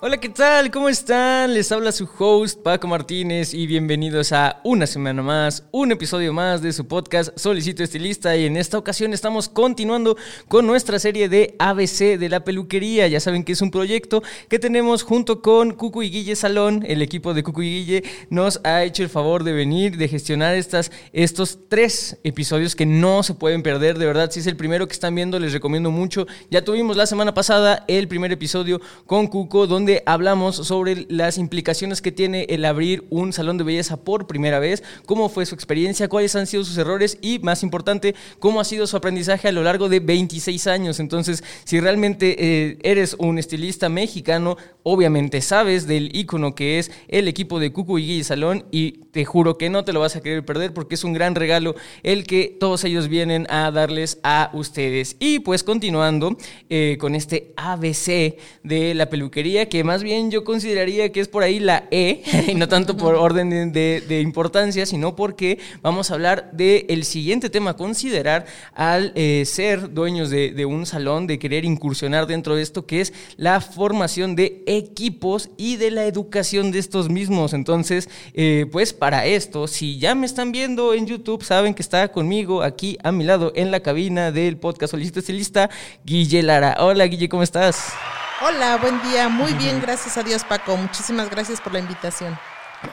Hola, ¿qué tal? ¿Cómo están? Les habla su host Paco Martínez y bienvenidos a una semana más, un episodio más de su podcast Solicito Estilista y en esta ocasión estamos continuando con nuestra serie de ABC de la peluquería. Ya saben que es un proyecto que tenemos junto con Cucu y Guille Salón. El equipo de Cucu y Guille nos ha hecho el favor de venir, de gestionar estas, estos tres episodios que no se pueden perder. De verdad, si es el primero que están viendo, les recomiendo mucho. Ya tuvimos la semana pasada el primer episodio con Cuco donde hablamos sobre las implicaciones que tiene el abrir un salón de belleza por primera vez, cómo fue su experiencia, cuáles han sido sus errores y, más importante, cómo ha sido su aprendizaje a lo largo de 26 años. Entonces, si realmente eh, eres un estilista mexicano, obviamente sabes del icono que es el equipo de Cucu y Salón y te juro que no te lo vas a querer perder porque es un gran regalo el que todos ellos vienen a darles a ustedes. Y pues continuando eh, con este ABC de la peluquería que más bien yo consideraría que es por ahí la E, y no tanto por orden de, importancia, sino porque vamos a hablar del siguiente tema, considerar al eh, ser dueños de, un salón, de querer incursionar dentro de esto, que es la formación de equipos y de la educación de estos mismos. Entonces, eh, pues para esto, si ya me están viendo en YouTube, saben que está conmigo aquí a mi lado en la cabina del podcast Solicito Estilista, Guille Lara. Hola Guille, ¿cómo estás? Hola, buen día. Muy bien, gracias a Dios, Paco. Muchísimas gracias por la invitación.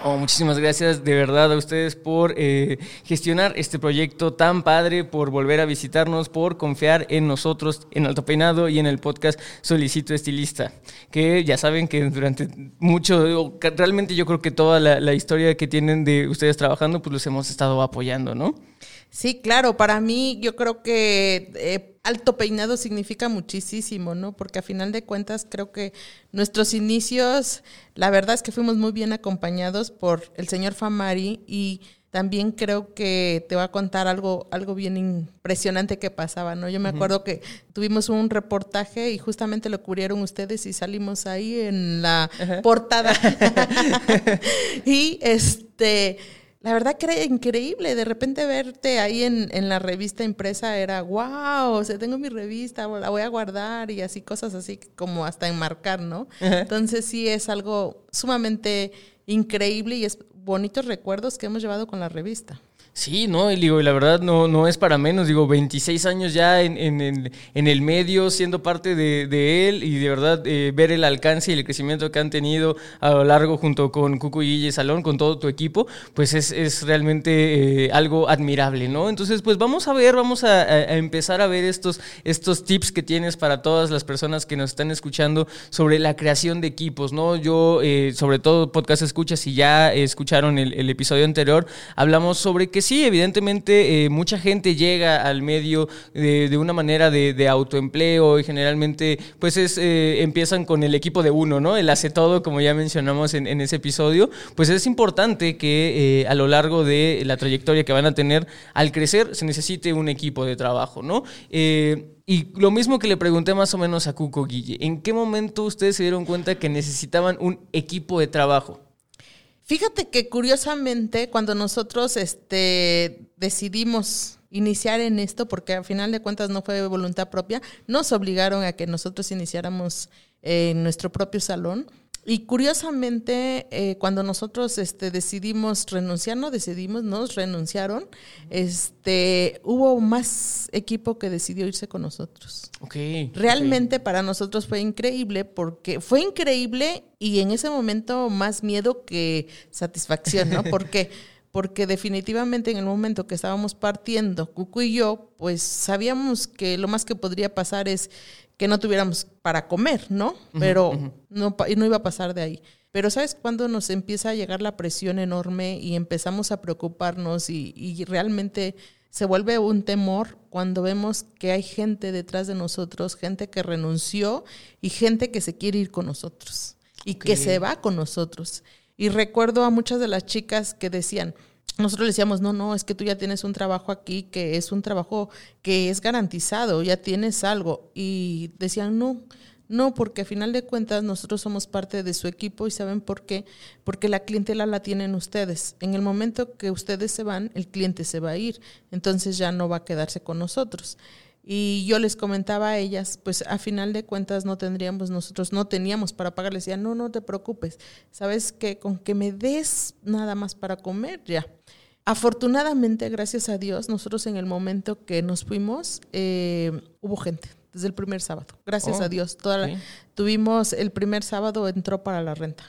Oh, muchísimas gracias de verdad a ustedes por eh, gestionar este proyecto tan padre, por volver a visitarnos, por confiar en nosotros, en Alto Peinado y en el podcast Solicito Estilista. Que ya saben que durante mucho, realmente yo creo que toda la, la historia que tienen de ustedes trabajando, pues los hemos estado apoyando, ¿no? Sí, claro, para mí yo creo que eh, alto peinado significa muchísimo, ¿no? Porque a final de cuentas creo que nuestros inicios, la verdad es que fuimos muy bien acompañados por el señor Famari y también creo que te voy a contar algo, algo bien impresionante que pasaba, ¿no? Yo me acuerdo que tuvimos un reportaje y justamente lo cubrieron ustedes y salimos ahí en la portada. y este la verdad que era increíble. De repente verte ahí en, en, la revista impresa era, wow, o sea, tengo mi revista, la voy a guardar y así cosas así como hasta enmarcar, ¿no? Entonces sí es algo sumamente increíble y es bonitos recuerdos que hemos llevado con la revista. Sí, no, y digo, la verdad no, no es para menos, digo, 26 años ya en, en, en el medio, siendo parte de, de, él y de verdad eh, ver el alcance y el crecimiento que han tenido a lo largo junto con Cucu y Salón, con todo tu equipo, pues es, es realmente eh, algo admirable, ¿no? Entonces, pues vamos a ver, vamos a, empezar a ver estos, estos tips que tienes para todas las personas que nos están escuchando sobre la creación de equipos, ¿no? Yo, eh, sobre todo podcast escuchas, si ya escucharon el, episodio anterior, hablamos sobre que sí, evidentemente eh, mucha gente llega al medio de, una manera de, autoempleo y generalmente pues es, eh, empiezan con el equipo de uno, ¿no? El hace todo, como ya mencionamos en, ese episodio, pues es importante que eh, a lo largo de la trayectoria que van a tener al crecer se necesite un equipo de trabajo, ¿no? Y lo mismo que le pregunté más o menos a Cuco Guille, ¿en qué momento ustedes se dieron cuenta que necesitaban un equipo de trabajo? Fíjate que curiosamente cuando nosotros este, decidimos iniciar en esto, porque al final de cuentas no fue voluntad propia, nos obligaron a que nosotros iniciáramos en nuestro propio salón. Y curiosamente, eh, cuando nosotros este, decidimos renunciar, no decidimos, nos renunciaron, este, hubo más equipo que decidió irse con nosotros. Okay, Realmente para nosotros fue increíble porque fue increíble y en ese momento más miedo que satisfacción, ¿no? Porque porque definitivamente en el momento que estábamos partiendo, Cucu y yo, pues sabíamos que lo más que podría pasar es que no tuviéramos para comer, ¿no? Pero no, no iba a pasar de ahí. Pero ¿sabes cuándo nos empieza a llegar la presión enorme y empezamos a preocuparnos y, y realmente se vuelve un temor cuando vemos que hay gente detrás de nosotros, gente que renunció y gente que se quiere ir con nosotros y que se va con nosotros. Y recuerdo a muchas de las chicas que decían, nosotros le decíamos, no, no, es que tú ya tienes un trabajo aquí, que es un trabajo que es garantizado, ya tienes algo. Y decían, no, no, porque a final de cuentas nosotros somos parte de su equipo y saben por qué, porque la clientela la tienen ustedes. En el momento que ustedes se van, el cliente se va a ir, entonces ya no va a quedarse con nosotros. Y yo les comentaba a ellas, pues a final de cuentas no tendríamos nosotros, no teníamos para pagar. Les decía, no, no te preocupes, sabes que con que me des nada más para comer, ya. Afortunadamente, gracias a Dios, nosotros en el momento que nos fuimos, eh, hubo gente desde el primer sábado. Gracias a oh, Dios. Toda tuvimos el primer sábado entró para la renta.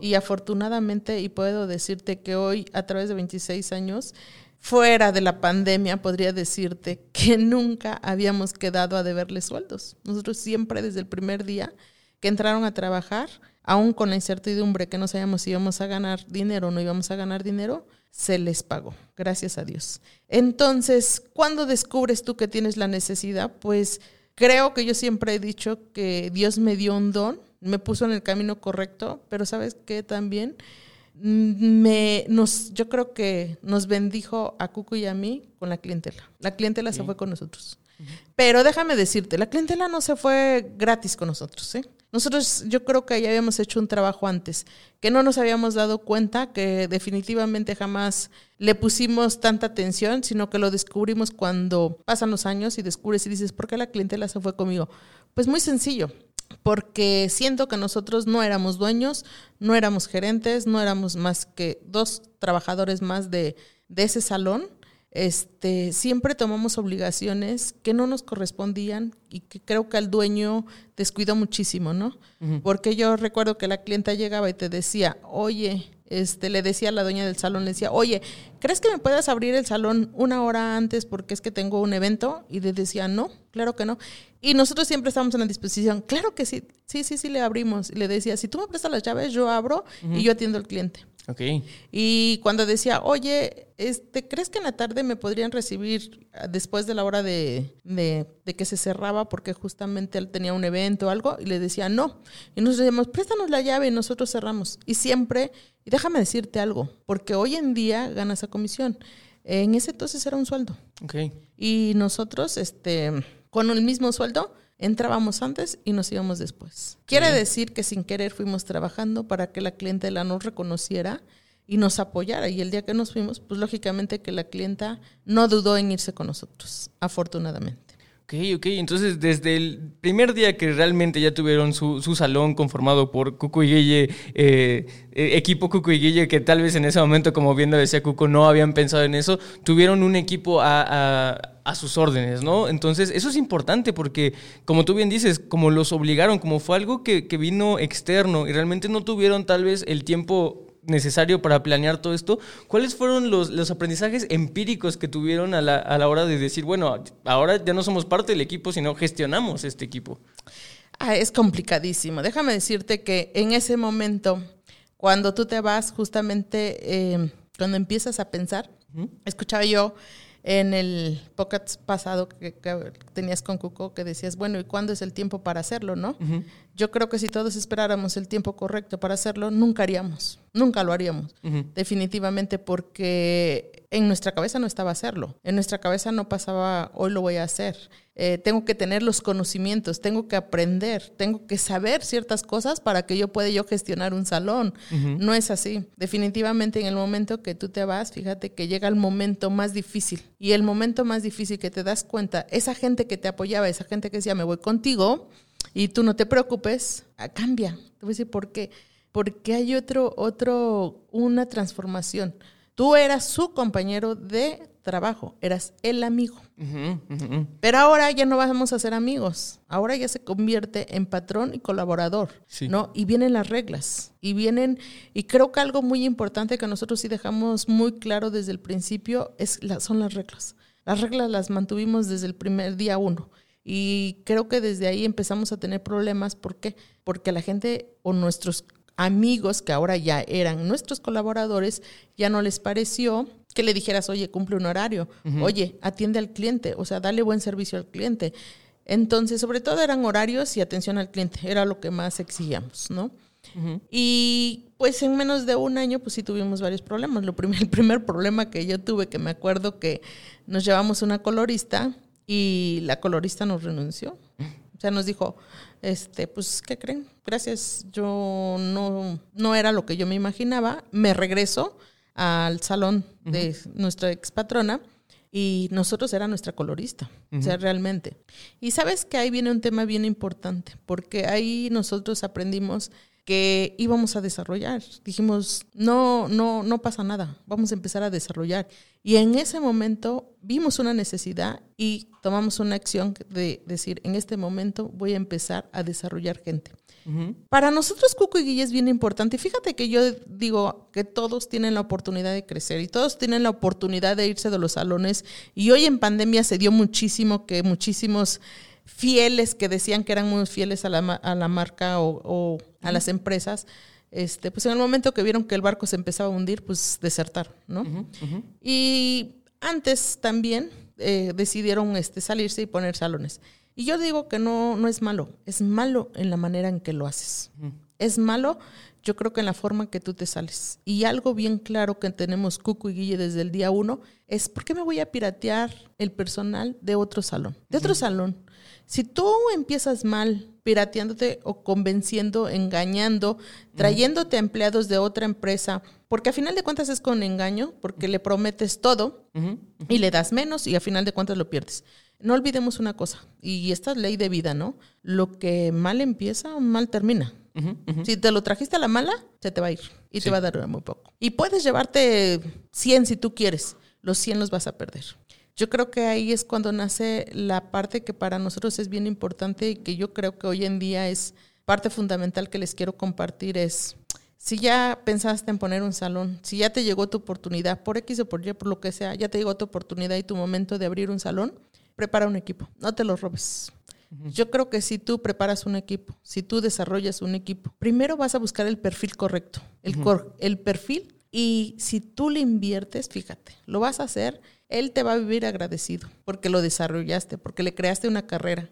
Y afortunadamente, y puedo decirte que hoy, a través de 26 años, fuera de la pandemia, podría decirte que nunca habíamos quedado a deberle sueldos. Nosotros siempre, desde el primer día que entraron a trabajar, aún con la incertidumbre que no sabíamos si íbamos a ganar dinero o no íbamos a ganar dinero, se les pagó, gracias a Dios. Entonces, ¿cuándo descubres tú que tienes la necesidad? Pues Creo que yo siempre he dicho que Dios me dio un don, me puso en el camino correcto, pero sabes que también me nos yo creo que nos bendijo a Cucu y a mí con la clientela. La clientela se fue con nosotros. Pero déjame decirte, la clientela no se fue gratis con nosotros, ¿eh? Nosotros yo creo que ya habíamos hecho un trabajo antes, que no nos habíamos dado cuenta, que definitivamente jamás le pusimos tanta atención, sino que lo descubrimos cuando pasan los años y descubres y dices, ¿por qué la clientela se fue conmigo? Pues muy sencillo, porque siento que nosotros no éramos dueños, no éramos gerentes, no éramos más que dos trabajadores más de, de ese salón este, siempre tomamos obligaciones que no nos correspondían y que creo que al dueño descuidó muchísimo, ¿no? Porque yo recuerdo que la clienta llegaba y te decía, oye, este, le decía a la dueña del salón, le decía, oye, ¿crees que me puedas abrir el salón una hora antes porque es que tengo un evento? Y le decía, no, claro que no. Y nosotros siempre estábamos en la disposición, claro que sí, sí, sí, sí, le abrimos. Y le decía, si tú me prestas las llaves, yo abro y yo atiendo al cliente. Okay. Y cuando decía, oye, este, ¿crees que en la tarde me podrían recibir después de la hora de, de, que se cerraba porque justamente él tenía un evento o algo? Y le decía, no. Y nosotros decíamos, préstanos la llave y nosotros cerramos. Y siempre, y déjame decirte algo, porque hoy en día ganas esa comisión. En ese entonces era un sueldo. Okay. Y nosotros, este, con el mismo sueldo, entrábamos antes y nos íbamos después. Quiere decir que sin querer fuimos trabajando para que la clientela nos reconociera y nos apoyara. Y el día que nos fuimos, pues lógicamente que la clienta no dudó en irse con nosotros, afortunadamente. Ok, ok. Entonces, desde el primer día que realmente ya tuvieron su, salón conformado por Cuco y Guille, eh, eh, equipo Cuco y Guille, que tal vez en ese momento, como bien decía Cuco, no habían pensado en eso, tuvieron un equipo a, sus órdenes, ¿no? Entonces, eso es importante porque, como tú bien dices, como los obligaron, como fue algo que, que vino externo y realmente no tuvieron tal vez el tiempo necesario para planear todo esto, ¿cuáles fueron los, los aprendizajes empíricos que tuvieron a la, a la, hora de decir, bueno, ahora ya no somos parte del equipo, sino gestionamos este equipo? Ah, es complicadísimo. Déjame decirte que en ese momento, cuando tú te vas, justamente eh, cuando empiezas a pensar, escuchaba yo en el podcast pasado que, tenías con Cuco que decías, bueno, ¿y cuándo es el tiempo para hacerlo, no? Yo creo que si todos esperáramos el tiempo correcto para hacerlo, nunca haríamos, nunca lo haríamos, definitivamente, porque en nuestra cabeza no estaba hacerlo, en nuestra cabeza no pasaba, hoy lo voy a hacer. Eh, tengo que tener los conocimientos, tengo que aprender, tengo que saber ciertas cosas para que yo pueda yo gestionar un salón. No es así. Definitivamente en el momento que tú te vas, fíjate que llega el momento más difícil. Y el momento más difícil que te das cuenta, esa gente que te apoyaba, esa gente que decía, me voy contigo, y tú no te preocupes, ah, cambia. Te voy a decir por qué. Porque hay otro, otro, una transformación. Tú eras su compañero de trabajo, eras el amigo. Pero ahora ya no vamos a ser amigos. Ahora ya se convierte en patrón y colaborador, ¿no? Y vienen las reglas. Y vienen, y creo que algo muy importante que nosotros sí dejamos muy claro desde el principio es son las reglas. Las reglas las mantuvimos desde el primer día uno. Y creo que desde ahí empezamos a tener problemas. ¿Por qué? Porque la gente o nuestros amigos que ahora ya eran nuestros colaboradores, ya no les pareció que le dijeras, oye, cumple un horario, oye, atiende al cliente, o sea, dale buen servicio al cliente. Entonces, sobre todo eran horarios y atención al cliente, era lo que más exigíamos, ¿no? Y pues en menos de un año, pues sí tuvimos varios problemas. Lo primer, el primer problema que yo tuve, que me acuerdo que nos llevamos una colorista y la colorista nos renunció. O sea, nos dijo, este, pues, ¿qué creen? Gracias, yo no, no era lo que yo me imaginaba. Me regreso al salón de nuestra ex patrona y nosotros era nuestra colorista, o sea, realmente. Y sabes que ahí viene un tema bien importante, porque ahí nosotros aprendimos que íbamos a desarrollar. Dijimos, no, no, no pasa nada, vamos a empezar a desarrollar. Y en ese momento vimos una necesidad y tomamos una acción de decir, en este momento voy a empezar a desarrollar gente. Para nosotros, Cuco y Guille es bien importante. Fíjate que yo digo que todos tienen la oportunidad de crecer y todos tienen la oportunidad de irse de los salones. Y hoy en pandemia se dio muchísimo que muchísimos fieles que decían que eran muy fieles a la, a la marca o, a las empresas, este, pues en el momento que vieron que el barco se empezaba a hundir, pues desertaron, ¿no? Y antes también eh, decidieron este, salirse y poner salones. Y yo digo que no, no es malo, es malo en la manera en que lo haces. Es malo, yo creo que en la forma en que tú te sales. Y algo bien claro que tenemos Cucu y Guille desde el día uno es, ¿por qué me voy a piratear el personal de otro salón? De otro salón. Si tú empiezas mal pirateándote o convenciendo, engañando, trayéndote empleados de otra empresa, porque a final de cuentas es con engaño, porque le prometes todo y le das menos y a final de cuentas lo pierdes. No olvidemos una cosa, y esta es ley de vida, ¿no? Lo que mal empieza, mal termina. Si te lo trajiste a la mala, se te va a ir y te va a dar muy poco. Y puedes llevarte 100 si tú quieres, los 100 los vas a perder. Yo creo que ahí es cuando nace la parte que para nosotros es bien importante y que yo creo que hoy en día es parte fundamental que les quiero compartir es, si ya pensaste en poner un salón, si ya te llegó tu oportunidad, por X o por Y, por lo que sea, ya te llegó tu oportunidad y tu momento de abrir un salón, prepara un equipo, no te lo robes. Yo creo que si tú preparas un equipo, si tú desarrollas un equipo, primero vas a buscar el perfil correcto, el, el perfil, y si tú le inviertes, fíjate, lo vas a hacer él te va a vivir agradecido porque lo desarrollaste, porque le creaste una carrera.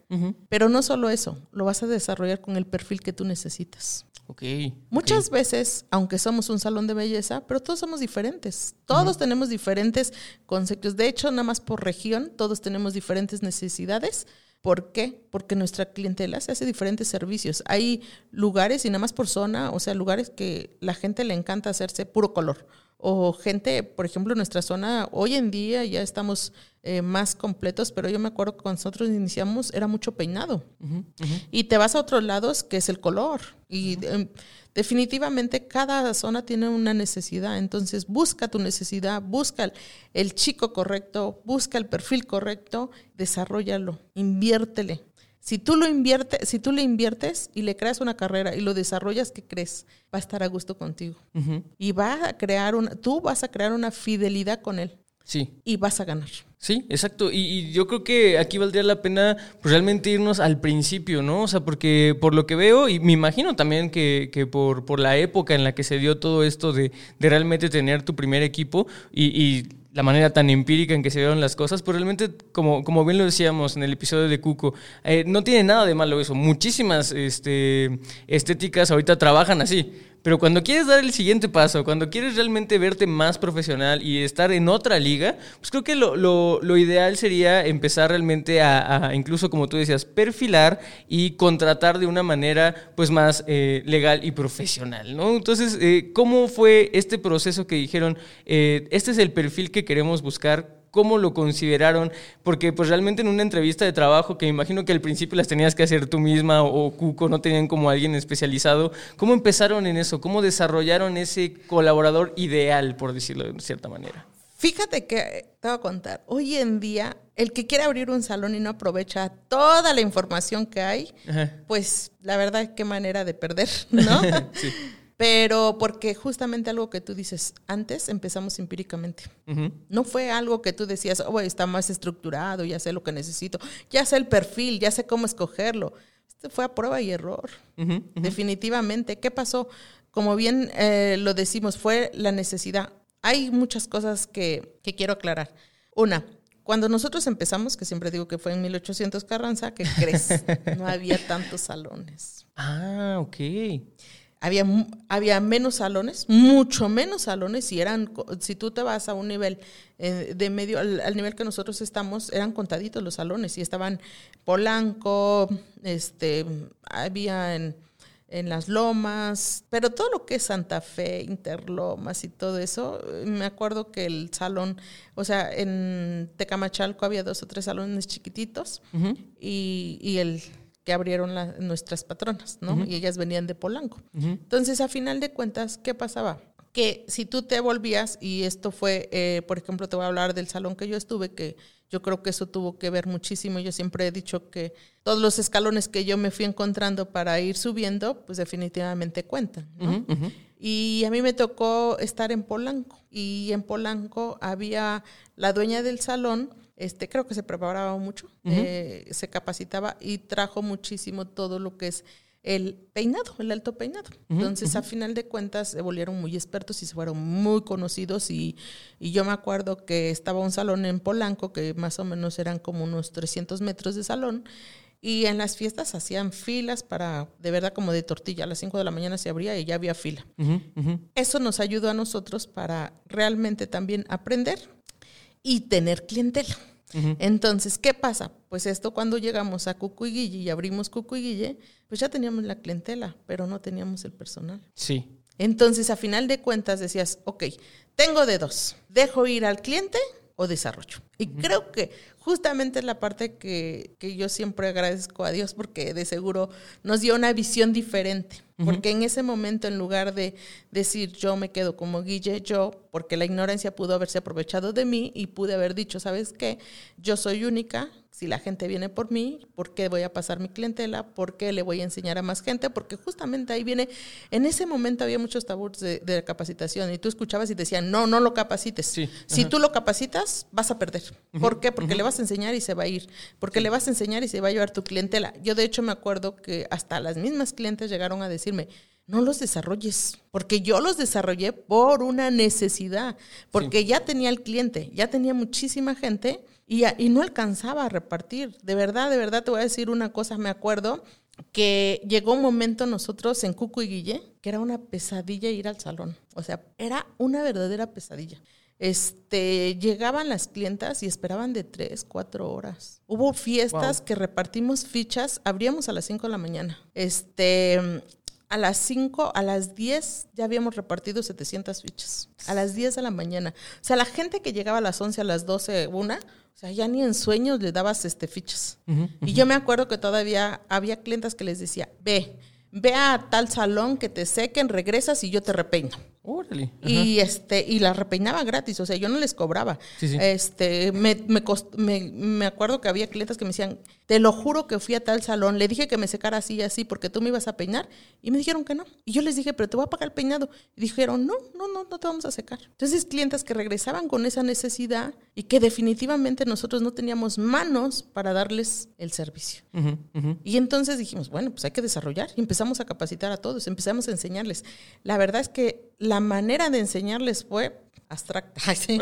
Pero no solo eso, lo vas a desarrollar con el perfil que tú necesitas. Okay, Muchas veces, aunque somos un salón de belleza, pero todos somos diferentes. Todos tenemos diferentes conceptos. De hecho, nada más por región, todos tenemos diferentes necesidades. ¿Por qué? Porque nuestra clientela se hace diferentes servicios. Hay lugares, y nada más por zona, o sea, lugares que la gente le encanta hacerse puro color o gente, por ejemplo, en nuestra zona, hoy en día ya estamos eh, más completos, pero yo me acuerdo que cuando nosotros iniciamos era mucho peinado. Y te vas a otros lados, que es el color. Y em, definitivamente cada zona tiene una necesidad. Entonces busca tu necesidad, busca el chico correcto, busca el perfil correcto, desarrollalo, inviértele. Si tú lo inviertes, si tú le inviertes y le creas una carrera y lo desarrollas, ¿qué crees? Va a estar a gusto contigo. Y va a crear una, tú vas a crear una fidelidad con él. Sí. Y vas a ganar. Sí, exacto. Y, yo creo que aquí valdría la pena pues, realmente irnos al principio, ¿no? O sea, porque por lo que veo, y me imagino también que, que por, por la época en la que se dio todo esto de, de realmente tener tu primer equipo y, y la manera tan empírica en que se dieron las cosas, pero realmente, como, como bien lo decíamos en el episodio de Cuco, eh, no tiene nada de malo eso. Muchísimas este, estéticas ahorita trabajan así. Pero cuando quieres dar el siguiente paso, cuando quieres realmente verte más profesional y estar en otra liga, pues creo que lo, lo, lo ideal sería empezar realmente a, incluso como tú decías, perfilar y contratar de una manera pues más eh, legal y profesional, ¿no? Entonces, eh, ¿cómo fue este proceso que dijeron, eh, este es el perfil que queremos buscar? Cómo lo consideraron, porque pues realmente en una entrevista de trabajo, que me imagino que al principio las tenías que hacer tú misma o, Cuco no tenían como alguien especializado, ¿cómo empezaron en eso? ¿Cómo desarrollaron ese colaborador ideal, por decirlo de cierta manera? Fíjate que te voy a contar, hoy en día el que quiere abrir un salón y no aprovecha toda la información que hay, pues la verdad qué manera de perder, ¿no? sí. Pero porque justamente algo que tú dices, antes empezamos empíricamente. No fue algo que tú decías, oh, está más estructurado, ya sé lo que necesito, ya sé el perfil, ya sé cómo escogerlo. Esto fue a prueba y error. Definitivamente. ¿Qué pasó? Como bien eh, lo decimos, fue la necesidad. hay muchas cosas que, que quiero aclarar. Una, cuando nosotros empezamos, que siempre digo que fue en 1800 Carranza, ¿qué crees? no había tantos salones. Ah, ok. Había, había menos salones, mucho menos salones, y eran, si tú te vas a un nivel eh, de medio, al, al nivel que nosotros estamos, eran contaditos los salones, y estaban Polanco, este, había en, en las lomas, pero todo lo que es Santa Fe, Interlomas y todo eso, me acuerdo que el salón, o sea, en Tecamachalco había dos o tres salones chiquititos y, y el que abrieron la- nuestras patronas, ¿no? Y ellas venían de Polanco. Entonces, a final de cuentas, ¿qué pasaba? Que si tú te volvías, y esto fue, eh, por ejemplo, te voy a hablar del salón que yo estuve, que yo creo que eso tuvo que ver muchísimo. Yo siempre he dicho que todos los escalones que yo me fui encontrando para ir subiendo, pues definitivamente cuentan, ¿no? Y a mí me tocó estar en Polanco. Y en Polanco había la dueña del salón, este, creo que se preparaba mucho, eh, se capacitaba y trajo muchísimo todo lo que es el peinado, el alto peinado. Entonces, a final de cuentas, se volvieron muy expertos y se fueron muy conocidos. Y, y yo me acuerdo que estaba un salón en Polanco, que más o menos eran como unos 300 metros de salón. Y en las fiestas hacían filas para, de verdad, como de tortilla. A las 5 de la mañana se abría y ya había fila. Eso nos ayudó a nosotros para realmente también aprender y tener clientela. Entonces, ¿qué pasa? Pues esto cuando llegamos a Cucuiguille y abrimos Cucuiguille, pues ya teníamos la clientela, pero no teníamos el personal. Sí. Entonces, a final de cuentas decías, ok, tengo de dos, dejo ir al cliente o desarrollo. Y creo que justamente es la parte que, que yo siempre agradezco a Dios porque de seguro nos dio una visión diferente. Porque en ese momento, en lugar de decir yo me quedo como Guille, yo, porque la ignorancia pudo haberse aprovechado de mí y pude haber dicho, ¿sabes qué? Yo soy única, si la gente viene por mí, ¿por qué voy a pasar mi clientela? ¿Por qué le voy a enseñar a más gente? Porque justamente ahí viene, en ese momento había muchos tabús de, de capacitación y tú escuchabas y decían, no, no lo capacites. Sí, Si ajá. tú lo capacitas, vas a perder. ¿Por qué? Porque le vas a enseñar y se va a ir. Porque le vas a enseñar y se va a llevar tu clientela. Yo de hecho me acuerdo que hasta las mismas clientes llegaron a decirme, no los desarrolles, porque yo los desarrollé por una necesidad, porque ya tenía el cliente, ya tenía muchísima gente y, y no alcanzaba a repartir. De verdad, de verdad te voy a decir una cosa, me acuerdo que llegó un momento nosotros en Cucu y Guille que era una pesadilla ir al salón. O sea, era una verdadera pesadilla. Este, llegaban las clientas y esperaban de tres, cuatro horas. Hubo fiestas Wow. que repartimos fichas, abríamos a las 5 de la mañana. Este, a las 5, a las 10 ya habíamos repartido 700 fichas. A las 10 de la mañana. O sea, la gente que llegaba a las 11, a las 12, una, o sea, ya ni en sueños le dabas este fichas. Y yo me acuerdo que todavía había clientes que les decía, ve, ve a tal salón que te sequen, regresas y yo te repeino. Órale. Y este, y las repeinaba gratis, o sea, yo no les cobraba. Sí, sí. Este, me, me, cost- me, me acuerdo que había clientes que me decían, te lo juro que fui a tal salón, le dije que me secara así y así porque tú me ibas a peinar, y me dijeron que no. Y yo les dije, pero te voy a pagar el peinado. Y dijeron, no, no, no, no te vamos a secar. Entonces, clientes que regresaban con esa necesidad y que definitivamente nosotros no teníamos manos para darles el servicio. Y entonces dijimos, bueno, pues hay que desarrollar. Y empezamos a capacitar a todos, empezamos a enseñarles. La verdad es que la manera de enseñarles fue abstracta. Ay, sí.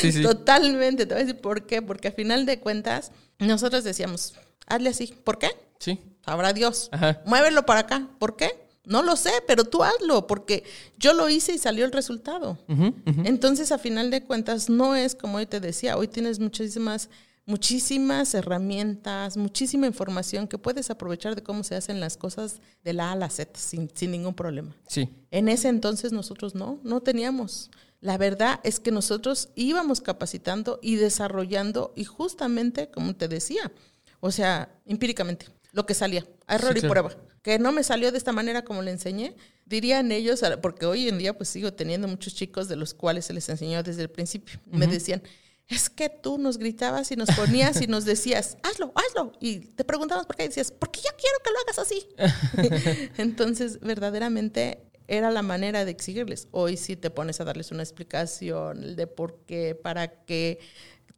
Sí, sí. Totalmente. Te voy a decir por qué. Porque a final de cuentas, nosotros decíamos, hazle así. ¿Por qué? Sí. Sabrá Dios. Ajá. Muévelo para acá. ¿Por qué? No lo sé, pero tú hazlo, porque yo lo hice y salió el resultado. Ujú, ujú. Entonces, a final de cuentas, no es como hoy te decía, hoy tienes muchísimas, muchísimas herramientas, muchísima información que puedes aprovechar de cómo se hacen las cosas de la A a la Z sin, sin ningún problema. Sí. En ese entonces nosotros no, no teníamos. La verdad es que nosotros íbamos capacitando y desarrollando y justamente, como te decía, o sea, empíricamente, lo que salía, error Sí, y claro. prueba. Que no me salió de esta manera como le enseñé, dirían ellos, porque hoy en día pues sigo teniendo muchos chicos de los cuales se les enseñó desde el principio. Me decían, es que tú nos gritabas y nos ponías y nos decías, hazlo, hazlo. Y te preguntabas por qué y decías, porque yo quiero que lo hagas así. Entonces, verdaderamente era la manera de exigirles. Hoy sí te pones a darles una explicación el de por qué, para qué,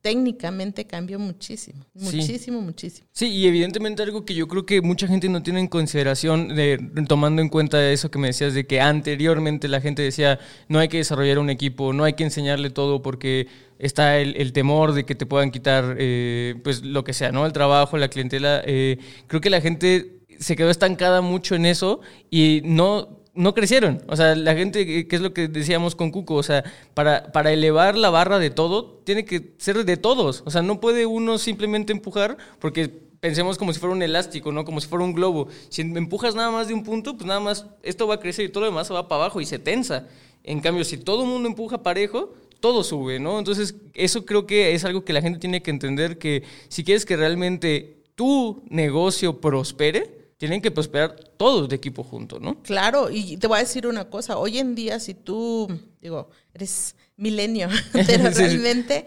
técnicamente cambió muchísimo, muchísimo, muchísimo. Sí, y evidentemente algo que yo creo que mucha gente no tiene en consideración, de, tomando en cuenta eso que me decías, de que anteriormente la gente decía, no hay que desarrollar un equipo, no hay que enseñarle todo porque está el, temor de que te puedan quitar, eh, pues lo que sea, ¿no? El trabajo, la clientela. Eh, creo que la gente se quedó estancada mucho en eso y no no crecieron. O sea, la gente, que es lo que decíamos con Cuco, o sea, para, para elevar la barra de todo, tiene que ser de todos. O sea, no puede uno simplemente empujar, porque pensemos como si fuera un elástico, ¿no? Como si fuera un globo. Si empujas nada más de un punto, pues nada más esto va a crecer y todo lo demás va para abajo y se tensa. En cambio, si todo el mundo empuja parejo, todo sube, ¿no? Entonces, eso creo que es algo que la gente tiene que entender, que si quieres que realmente tu negocio prospere, tienen que prosperar todos de equipo juntos, ¿no? Claro, y te voy a decir una cosa, hoy en día si tú, digo, eres milenio, pero realmente,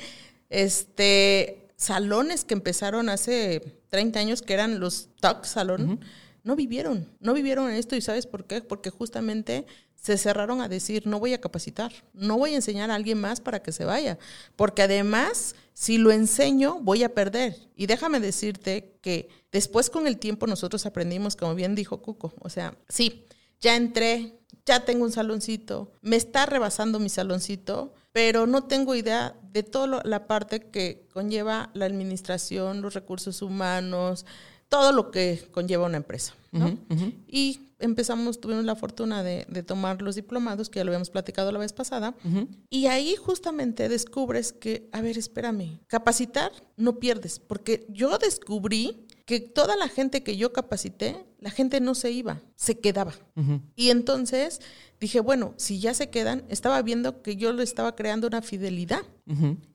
este, salones que empezaron hace 30 años, que eran los talk salón, no vivieron, no vivieron esto, y ¿sabes por qué? Porque justamente se cerraron a decir, no voy a capacitar, no voy a enseñar a alguien más para que se vaya, porque además, si lo enseño, voy a perder. Y déjame decirte que después con el tiempo nosotros aprendimos, como bien dijo Cuco, o sea, sí, ya entré, ya tengo un saloncito, me está rebasando mi saloncito, pero no tengo idea de toda la parte que conlleva la administración, los recursos humanos, todo lo que conlleva una empresa. ¿no? Y empezamos, tuvimos la fortuna de, tomar los diplomados, que ya lo habíamos platicado la vez pasada, y ahí justamente descubres que, a ver, espérame, capacitar no pierdes, porque yo descubrí que toda la gente que yo capacité, la gente no se iba, se quedaba. Y entonces dije, bueno, si ya se quedan, estaba viendo que yo le estaba creando una fidelidad.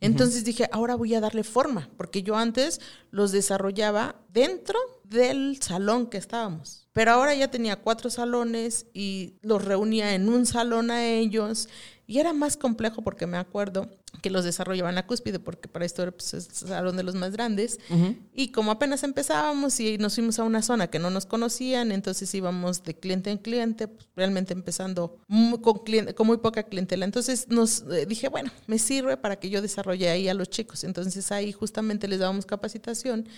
Entonces dije, ahora voy a darle forma, porque yo antes los desarrollaba dentro del salón que estábamos. Pero ahora ya tenía cuatro salones y los reunía en un salón a ellos y era más complejo porque me acuerdo que los desarrollaban la cúspide, porque para esto era pues, el salón de los más grandes. Y como apenas empezábamos y nos fuimos a una zona que no nos conocían, entonces íbamos de cliente en cliente, pues, realmente empezando con, con muy poca clientela. Entonces nos eh, dije, bueno, me sirve para que yo desarrolle ahí a los chicos. Entonces ahí justamente les dábamos capacitación.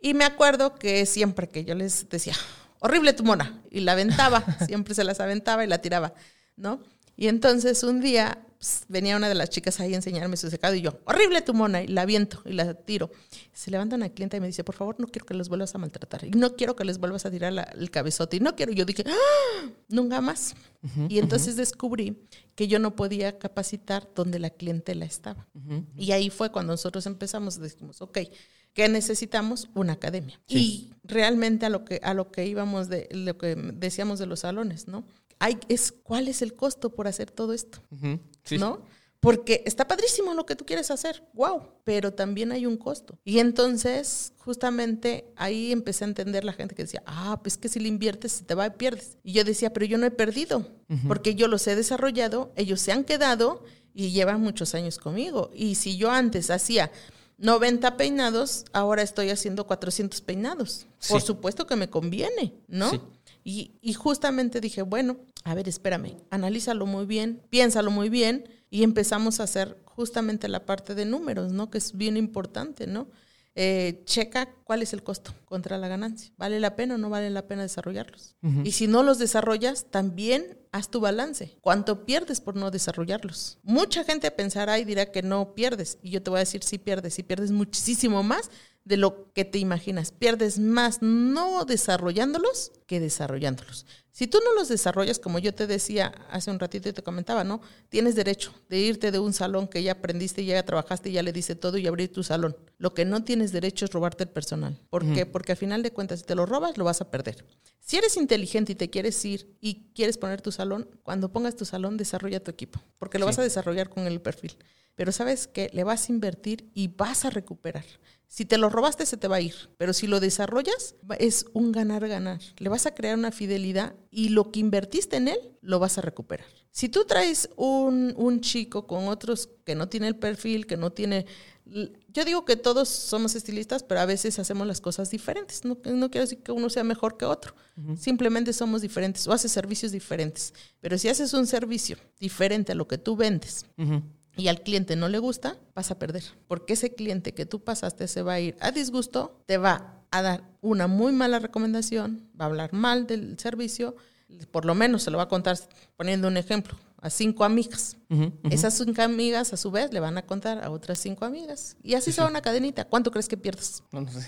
Y me acuerdo que siempre que yo les decía, horrible tu mona, y la aventaba, siempre se las aventaba y la tiraba, ¿no? Y entonces un día pues, venía una de las chicas ahí a enseñarme su secado y yo, horrible tu mona, y la viento y la tiro. Se levanta una clienta y me dice, por favor, no quiero que les vuelvas a maltratar y no quiero que les vuelvas a tirar el cabezote y no quiero. Yo dije, ¡Ah! nunca más. y entonces descubrí que yo no podía capacitar donde la clientela estaba. Y ahí fue cuando nosotros empezamos, decimos, ok, ¿qué necesitamos? Una academia. Y realmente a lo que, a lo que íbamos de lo que decíamos de los salones, ¿no? Hay, es cuál es el costo por hacer todo esto, ¿no? Porque está padrísimo lo que tú quieres hacer, wow, pero también hay un costo. Y entonces, justamente ahí empecé a entender la gente que decía, ah, pues que si le inviertes, se te va y pierdes. Y yo decía, pero yo no he perdido, porque yo los he desarrollado, ellos se han quedado y llevan muchos años conmigo. Y si yo antes hacía 90 peinados, ahora estoy haciendo 400 peinados. Por supuesto que me conviene, ¿no? Y, y, justamente dije, bueno, a ver, espérame, analízalo muy bien, piénsalo muy bien y empezamos a hacer justamente la parte de números, ¿no? Que es bien importante, ¿no? Eh, checa cuál es el costo contra la ganancia. ¿Vale la pena o no vale la pena desarrollarlos? Y si no los desarrollas, también haz tu balance. ¿Cuánto pierdes por no desarrollarlos? Mucha gente pensará y dirá que no pierdes. Y yo te voy a decir, sí pierdes, sí pierdes muchísimo más de lo que te imaginas. Pierdes más no desarrollándolos que desarrollándolos. Si tú no los desarrollas, como yo te decía hace un ratito y te comentaba, ¿no? Tienes derecho de irte de un salón que ya aprendiste y ya trabajaste y ya le dice todo y abrir tu salón. Lo que no tienes derecho es robarte el personal. ¿Por qué? Porque al final de cuentas, si te lo robas, lo vas a perder. Si eres inteligente y te quieres ir y quieres poner tu salón, cuando pongas tu salón, desarrolla tu equipo, porque lo vas a desarrollar con el perfil. Pero sabes que le vas a invertir y vas a recuperar. Si te lo robaste, se te va a ir. Pero si lo desarrollas, es un ganar-ganar. Le vas a crear una fidelidad y lo que invertiste en él, lo vas a recuperar. Si tú traes un, un chico con otros que no tiene el perfil, que no tiene... Yo digo que todos somos estilistas, pero a veces hacemos las cosas diferentes. No, no quiero decir que uno sea mejor que otro. Simplemente somos diferentes o haces servicios diferentes. Pero si haces un servicio diferente a lo que tú vendes, y al cliente no le gusta, vas a perder. Porque ese cliente que tú pasaste se va a ir a disgusto, te va a dar una muy mala recomendación, va a hablar mal del servicio, por lo menos se lo va a contar poniendo un ejemplo a cinco amigas. Esas cinco amigas a su vez le van a contar a otras cinco amigas. Y así se va una cadenita. ¿Cuánto crees que pierdes? No, no sé.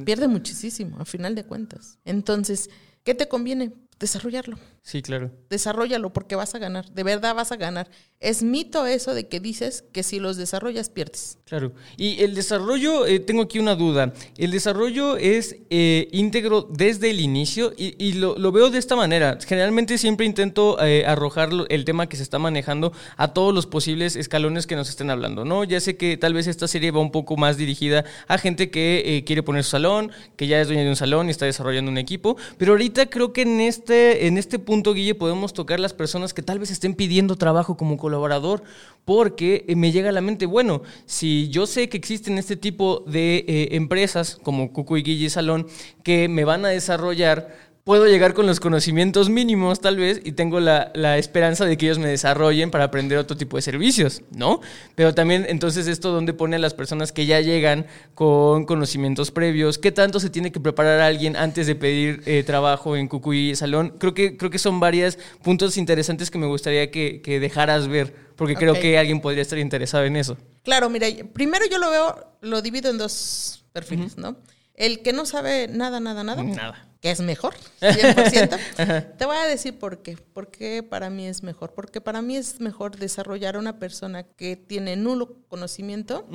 Pierde muchísimo, a final de cuentas. Entonces, ¿qué te conviene? Desarrollarlo. Sí, claro. Desarrollalo porque vas a ganar. De verdad vas a ganar. Es mito eso de que dices que si los desarrollas pierdes. Claro. Y el desarrollo, eh, tengo aquí una duda. El desarrollo es eh, íntegro desde el inicio y, y lo, lo veo de esta manera. Generalmente siempre intento eh, arrojar el tema que se está manejando a todos los posibles escalones que nos estén hablando, ¿no? Ya sé que tal vez esta serie va un poco más dirigida a gente que eh, quiere poner su salón, que ya es dueña de un salón y está desarrollando un equipo, pero ahorita creo que en este, en este punto, Guille, podemos tocar las personas que tal vez estén pidiendo trabajo como colaborador, porque eh, me llega a la mente, bueno, si yo sé que existen este tipo de eh, empresas como Cucu y Guille Salón que me van a desarrollar, puedo llegar con los conocimientos mínimos tal vez y tengo la, la esperanza de que ellos me desarrollen para aprender otro tipo de servicios, ¿no? Pero también entonces esto donde pone a las personas que ya llegan con conocimientos previos, qué tanto se tiene que preparar a alguien antes de pedir eh, trabajo en Cucuy Salón. Creo que, creo que son varios puntos interesantes que me gustaría que, que dejaras ver, porque creo que alguien podría estar interesado en eso. Claro, mira, primero yo lo veo, lo divido en dos perfiles, ¿no? El que no sabe nada, nada, nada. Nada. Que es mejor, 100%. Te voy a decir por qué. ¿Por qué para mí es mejor? Porque para mí es mejor desarrollar a una persona que tiene nulo conocimiento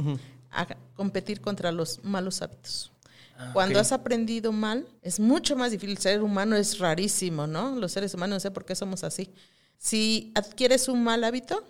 a competir contra los malos hábitos. Ah, Cuando has aprendido mal, es mucho más difícil. El ser humano es rarísimo, ¿no? Los seres humanos no sé por qué somos así. Si adquieres un mal hábito,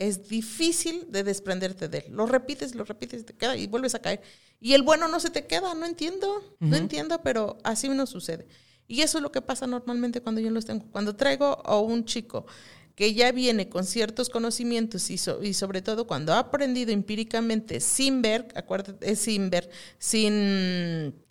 es difícil de desprenderte de él. Lo repites, lo repites, y te queda y vuelves a caer. Y el bueno no se te queda, no entiendo, no entiendo, pero así no sucede. Y eso es lo que pasa normalmente cuando yo los tengo. Cuando traigo a un chico que ya viene con ciertos conocimientos y, so- y sobre todo cuando ha aprendido empíricamente sin ver, acuérdate, es sin ver, sin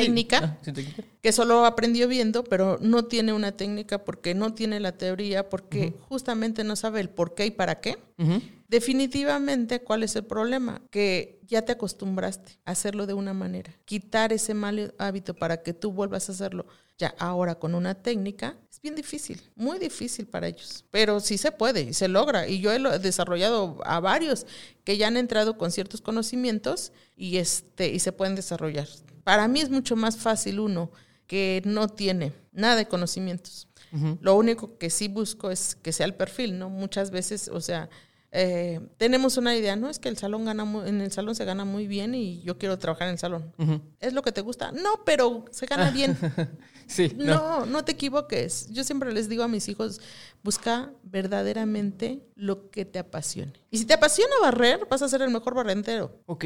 técnica, Ah, ¿sí técnica? que solo aprendió viendo, pero no tiene una técnica porque no tiene la teoría, porque justamente no sabe el por qué y para qué. Ujú. Definitivamente, ¿cuál es el problema? Que ya te acostumbraste a hacerlo de una manera. Quitar ese mal hábito para que tú vuelvas a hacerlo ya ahora con una técnica es bien difícil, muy difícil para ellos. Pero sí se puede y se logra. Y yo he desarrollado a varios que ya han entrado con ciertos conocimientos y, este, y se pueden desarrollar. Para mí es mucho más fácil uno que no tiene nada de conocimientos. Lo único que sí busco es que sea el perfil, ¿no? Muchas veces, o sea, eh, tenemos una idea, no es que el salón gana mu- en el salón se gana muy bien y yo quiero trabajar en el salón. ¿Es lo que te gusta? No, pero se gana bien. Sí, no. No, no te equivoques. Yo siempre les digo a mis hijos, busca verdaderamente lo que te apasione. Y si te apasiona barrer, vas a ser el mejor barrendero. Ok,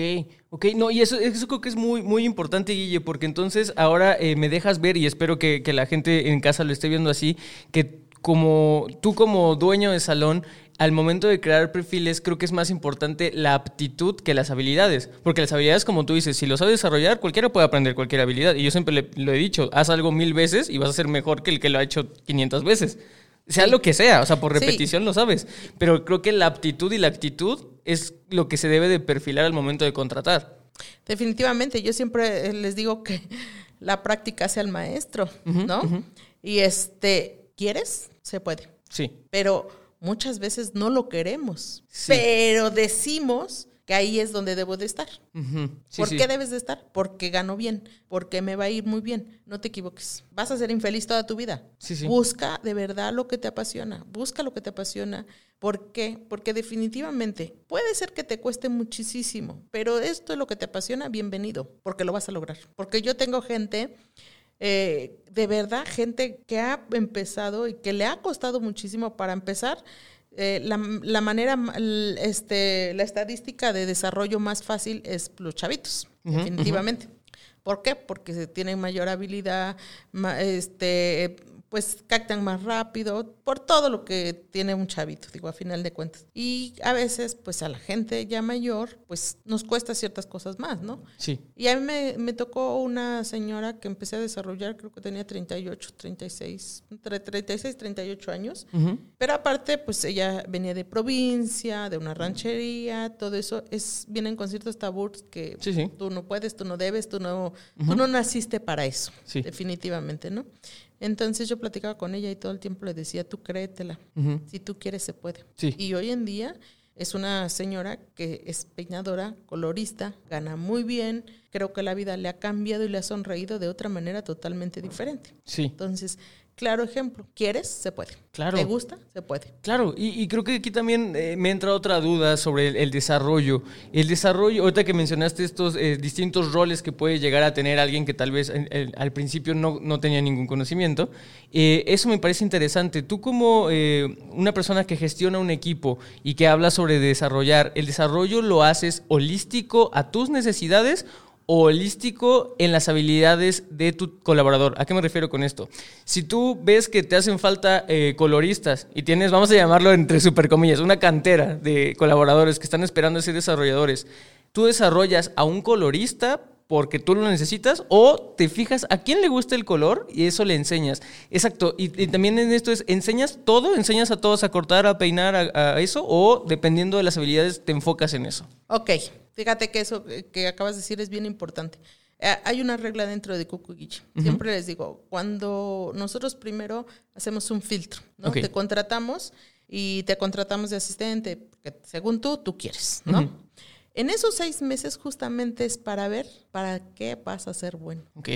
ok, no, y eso, eso creo que es muy, muy importante, Guille, porque entonces ahora eh, me dejas ver, y espero que, que la gente en casa lo esté viendo así, que como tú como dueño de salón, al momento de crear perfiles, creo que es más importante la aptitud que las habilidades. Porque las habilidades, como tú dices, si lo sabes desarrollar, cualquiera puede aprender cualquier habilidad. Y yo siempre le- lo he dicho, haz algo mil veces y vas a ser mejor que el que lo ha hecho 500 veces. Sea lo que sea, o sea, por Sí. repetición lo sabes. Pero creo que la aptitud y la actitud es lo que se debe de perfilar al momento de contratar. Definitivamente, yo siempre eh, les digo que la práctica hace al maestro, ¿no? Y este, ¿quieres? Se puede. Sí. Pero muchas veces no lo queremos. Sí. Pero decimos que ahí es donde debo de estar. Sí, ¿Por sí. qué debes de estar? Porque gano bien, porque me va a ir muy bien. No te equivoques. Vas a ser infeliz toda tu vida. Sí. Busca de verdad lo que te apasiona. Busca lo que te apasiona. ¿Por qué? Porque definitivamente puede ser que te cueste muchísimo, pero esto es lo que te apasiona, bienvenido, porque lo vas a lograr. Porque yo tengo gente, eh, de verdad, gente que ha empezado y que le ha costado muchísimo para empezar. eh, la, la manera, este, la estadística de desarrollo más fácil es los chavitos, definitivamente. ¿Por qué? Porque se tienen mayor habilidad, este, pues captan más rápido, por todo lo que tiene un chavito, digo, a final de cuentas. Y a veces, pues a la gente ya mayor, pues nos cuesta ciertas cosas más, ¿no? Sí. Y a mí me, me tocó una señora que empecé a desarrollar, creo que tenía 38, 36, entre 36 y 38 años. Pero aparte, pues ella venía de provincia, de una ranchería, todo eso. es Vienen con ciertos tabús que Sí, sí. tú no puedes, tú no debes, tú no, tú no naciste para eso, Sí. definitivamente, ¿no? Entonces yo platicaba con ella y todo el tiempo le decía, tú créetela, si tú quieres se puede. Sí. Y hoy en día es una señora que es peinadora, colorista, gana muy bien, creo que la vida le ha cambiado y le ha sonreído de otra manera totalmente diferente. Sí. Entonces, claro ejemplo, ¿quieres? Se puede. Claro. ¿Te gusta? Se puede. Claro, y, y creo que aquí también eh, me entra otra duda sobre el, el desarrollo. El desarrollo, ahorita que mencionaste estos eh, distintos roles que puede llegar a tener alguien que tal vez en- al principio no, no tenía ningún conocimiento, eh, eso me parece interesante. Tú como una persona que gestiona un equipo y que habla sobre desarrollar, ¿el desarrollo lo haces holístico a tus necesidades? Holístico en las habilidades de tu colaborador. ¿A qué me refiero con esto? Si tú ves que te hacen falta eh, coloristas y tienes, vamos a llamarlo entre super comillas, una cantera de colaboradores que están esperando ser desarrolladores, ¿tú desarrollas a un colorista porque tú lo necesitas o te fijas a quién le gusta el color y eso le enseñas? Exacto. Y, y también en esto es, ¿enseñas todo? ¿Enseñas a todos a cortar, a peinar, a, a eso? ¿O dependiendo de las habilidades te enfocas en eso? Ok, fíjate que eso que- que acabas de decir es bien importante. Eh, Hay una regla dentro de Cucu Guichi. Siempre les digo, cuando nosotros primero hacemos un filtro, ¿no? Te contratamos y te contratamos de asistente, que según tú, tú quieres, ¿no? En esos seis meses justamente es para ver para qué vas a ser bueno. Ok.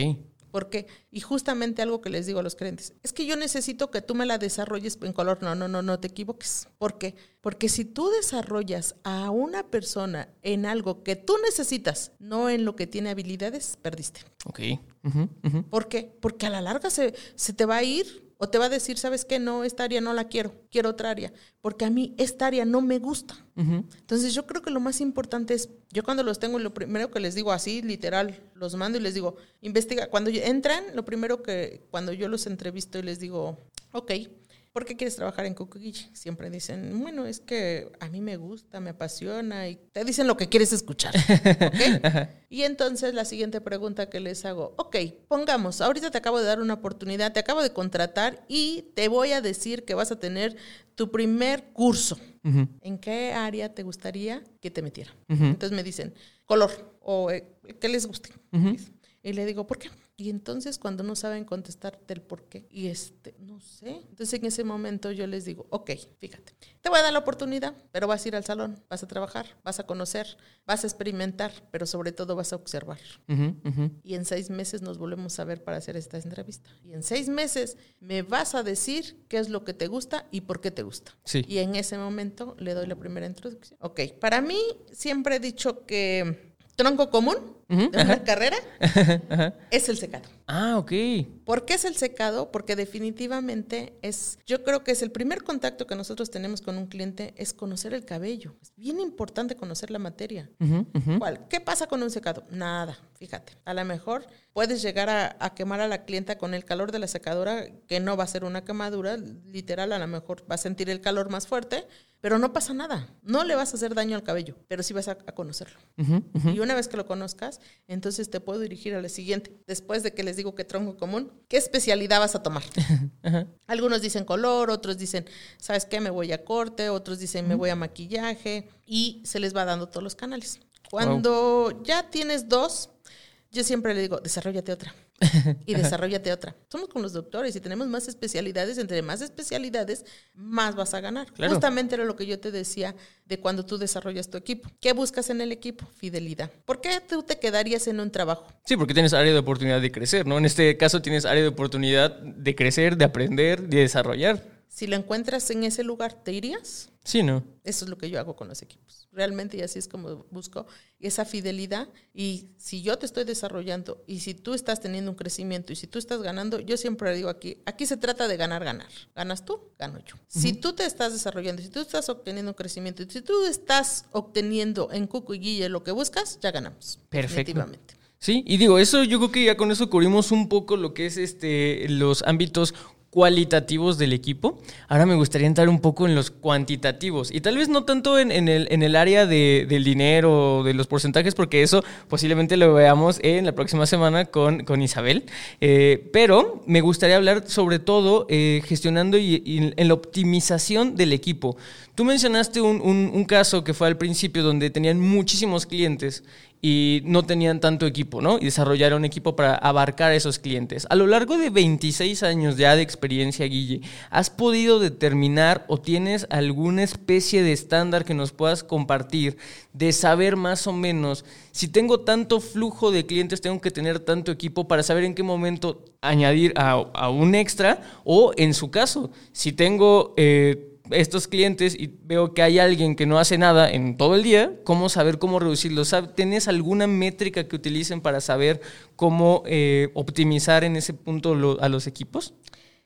Porque, y justamente algo que les digo a los clientes, es que yo necesito que tú me la desarrolles en color. No, no, no, no te equivoques. ¿Por qué? Porque si tú desarrollas a una persona en algo que tú necesitas, no en lo que tiene habilidades, perdiste. Ok. ¿Por qué? Porque a la larga se, se te va a ir o te va a decir, ¿sabes qué? No, esta área no la quiero, quiero otra área, porque a mí esta área no me gusta. Entonces yo creo que lo más importante es, yo cuando los tengo, lo primero que les digo así, literal, los mando y les digo, investiga, cuando entran, lo primero que cuando yo los entrevisto y les digo, ok, ¿por qué quieres trabajar en Cocoguichi? Siempre dicen, bueno, es que a mí me gusta, me apasiona y te dicen lo que quieres escuchar. ¿ok? Y entonces la siguiente pregunta que les hago, ok, pongamos, ahorita te acabo de dar una oportunidad, te acabo de contratar y te voy a decir que vas a tener tu primer curso. ¿En qué área te gustaría que te metiera? Entonces me dicen, color o eh, que les guste. Y le digo, ¿por qué? Y entonces cuando no saben contestarte el por qué, y este, no sé. Entonces en ese momento yo les digo, ok, fíjate, te voy a dar la oportunidad, pero vas a ir al salón, vas a trabajar, vas a conocer, vas a experimentar, pero sobre todo vas a observar. Y en seis meses nos volvemos a ver para hacer esta entrevista. Y en seis meses me vas a decir qué es lo que te gusta y por qué te gusta. Sí. Y en ese momento le doy la primera introducción. Ok, para mí siempre he dicho que tronco común de una carrera es el secado. Ah, ok. ¿Por qué es el secado? Porque definitivamente es, yo creo que es el primer contacto que nosotros tenemos con un cliente, es conocer el cabello. Es bien importante conocer la materia. Ujú. ¿Cuál? ¿Qué pasa con un secado? Nada, fíjate. A lo mejor puedes llegar a, a quemar a la clienta con el calor de la secadora, que no va a ser una quemadura, literal, a lo mejor va a sentir el calor más fuerte, pero no pasa nada. No le vas a hacer daño al cabello, pero sí vas a, a conocerlo. Y una vez que lo conozcas, entonces te puedo dirigir a la siguiente. Después de que les digo que tronco común, ¿qué especialidad vas a tomar? Algunos dicen color, otros dicen, ¿sabes qué? Me voy a corte, otros dicen, me voy a maquillaje y se les va dando todos los canales. Cuando ya tienes dos, yo siempre le digo, desarrollate otra. Y desarrollate otra. Somos como los doctores y tenemos más especialidades. Entre más especialidades, más vas a ganar. Claro. Justamente era lo que yo te decía de cuando tú desarrollas tu equipo. ¿Qué buscas en el equipo? Fidelidad. ¿Por qué tú te quedarías en un trabajo? Sí, porque tienes área de oportunidad de crecer, ¿no? En este caso tienes área de oportunidad de crecer, de aprender, de desarrollar. Si lo encuentras en ese lugar, ¿te irías? Sí, ¿no? Eso es lo que yo hago con los equipos. Realmente y así es como busco esa fidelidad. Y si yo te estoy desarrollando y si tú estás teniendo un crecimiento y si tú estás ganando, yo siempre digo aquí, aquí se trata de ganar, ganar. Ganas tú, gano yo. Si tú te estás desarrollando, si tú estás obteniendo un crecimiento, si tú estás obteniendo en Cuco y Guille lo que buscas, ya ganamos. Perfecto. Sí, y digo, eso yo creo que ya con eso cubrimos un poco lo que es este los ámbitos cualitativos del equipo. Ahora me gustaría entrar un poco en los cuantitativos y tal vez no tanto en, el, área de, del dinero, de los porcentajes, porque eso posiblemente lo veamos en la próxima semana con, Isabel. Eh, pero me gustaría hablar sobre todo eh, gestionando y, en la optimización del equipo. Tú mencionaste un caso que fue al principio donde tenían muchísimos clientes y no tenían tanto equipo, ¿no? Y desarrollaron equipo para abarcar a esos clientes. A lo largo de 26 años ya de experiencia, Guille, ¿has podido determinar o tienes alguna especie de estándar que nos puedas compartir de saber más o menos si tengo tanto flujo de clientes, tengo que tener tanto equipo para saber en qué momento añadir a, un extra o en su caso, si tengo... Eh, estos clientes y veo que hay alguien que no hace nada en todo el día, ¿cómo saber cómo reducirlo? ¿Tienes alguna métrica que utilicen para saber cómo eh, optimizar en ese punto a los equipos?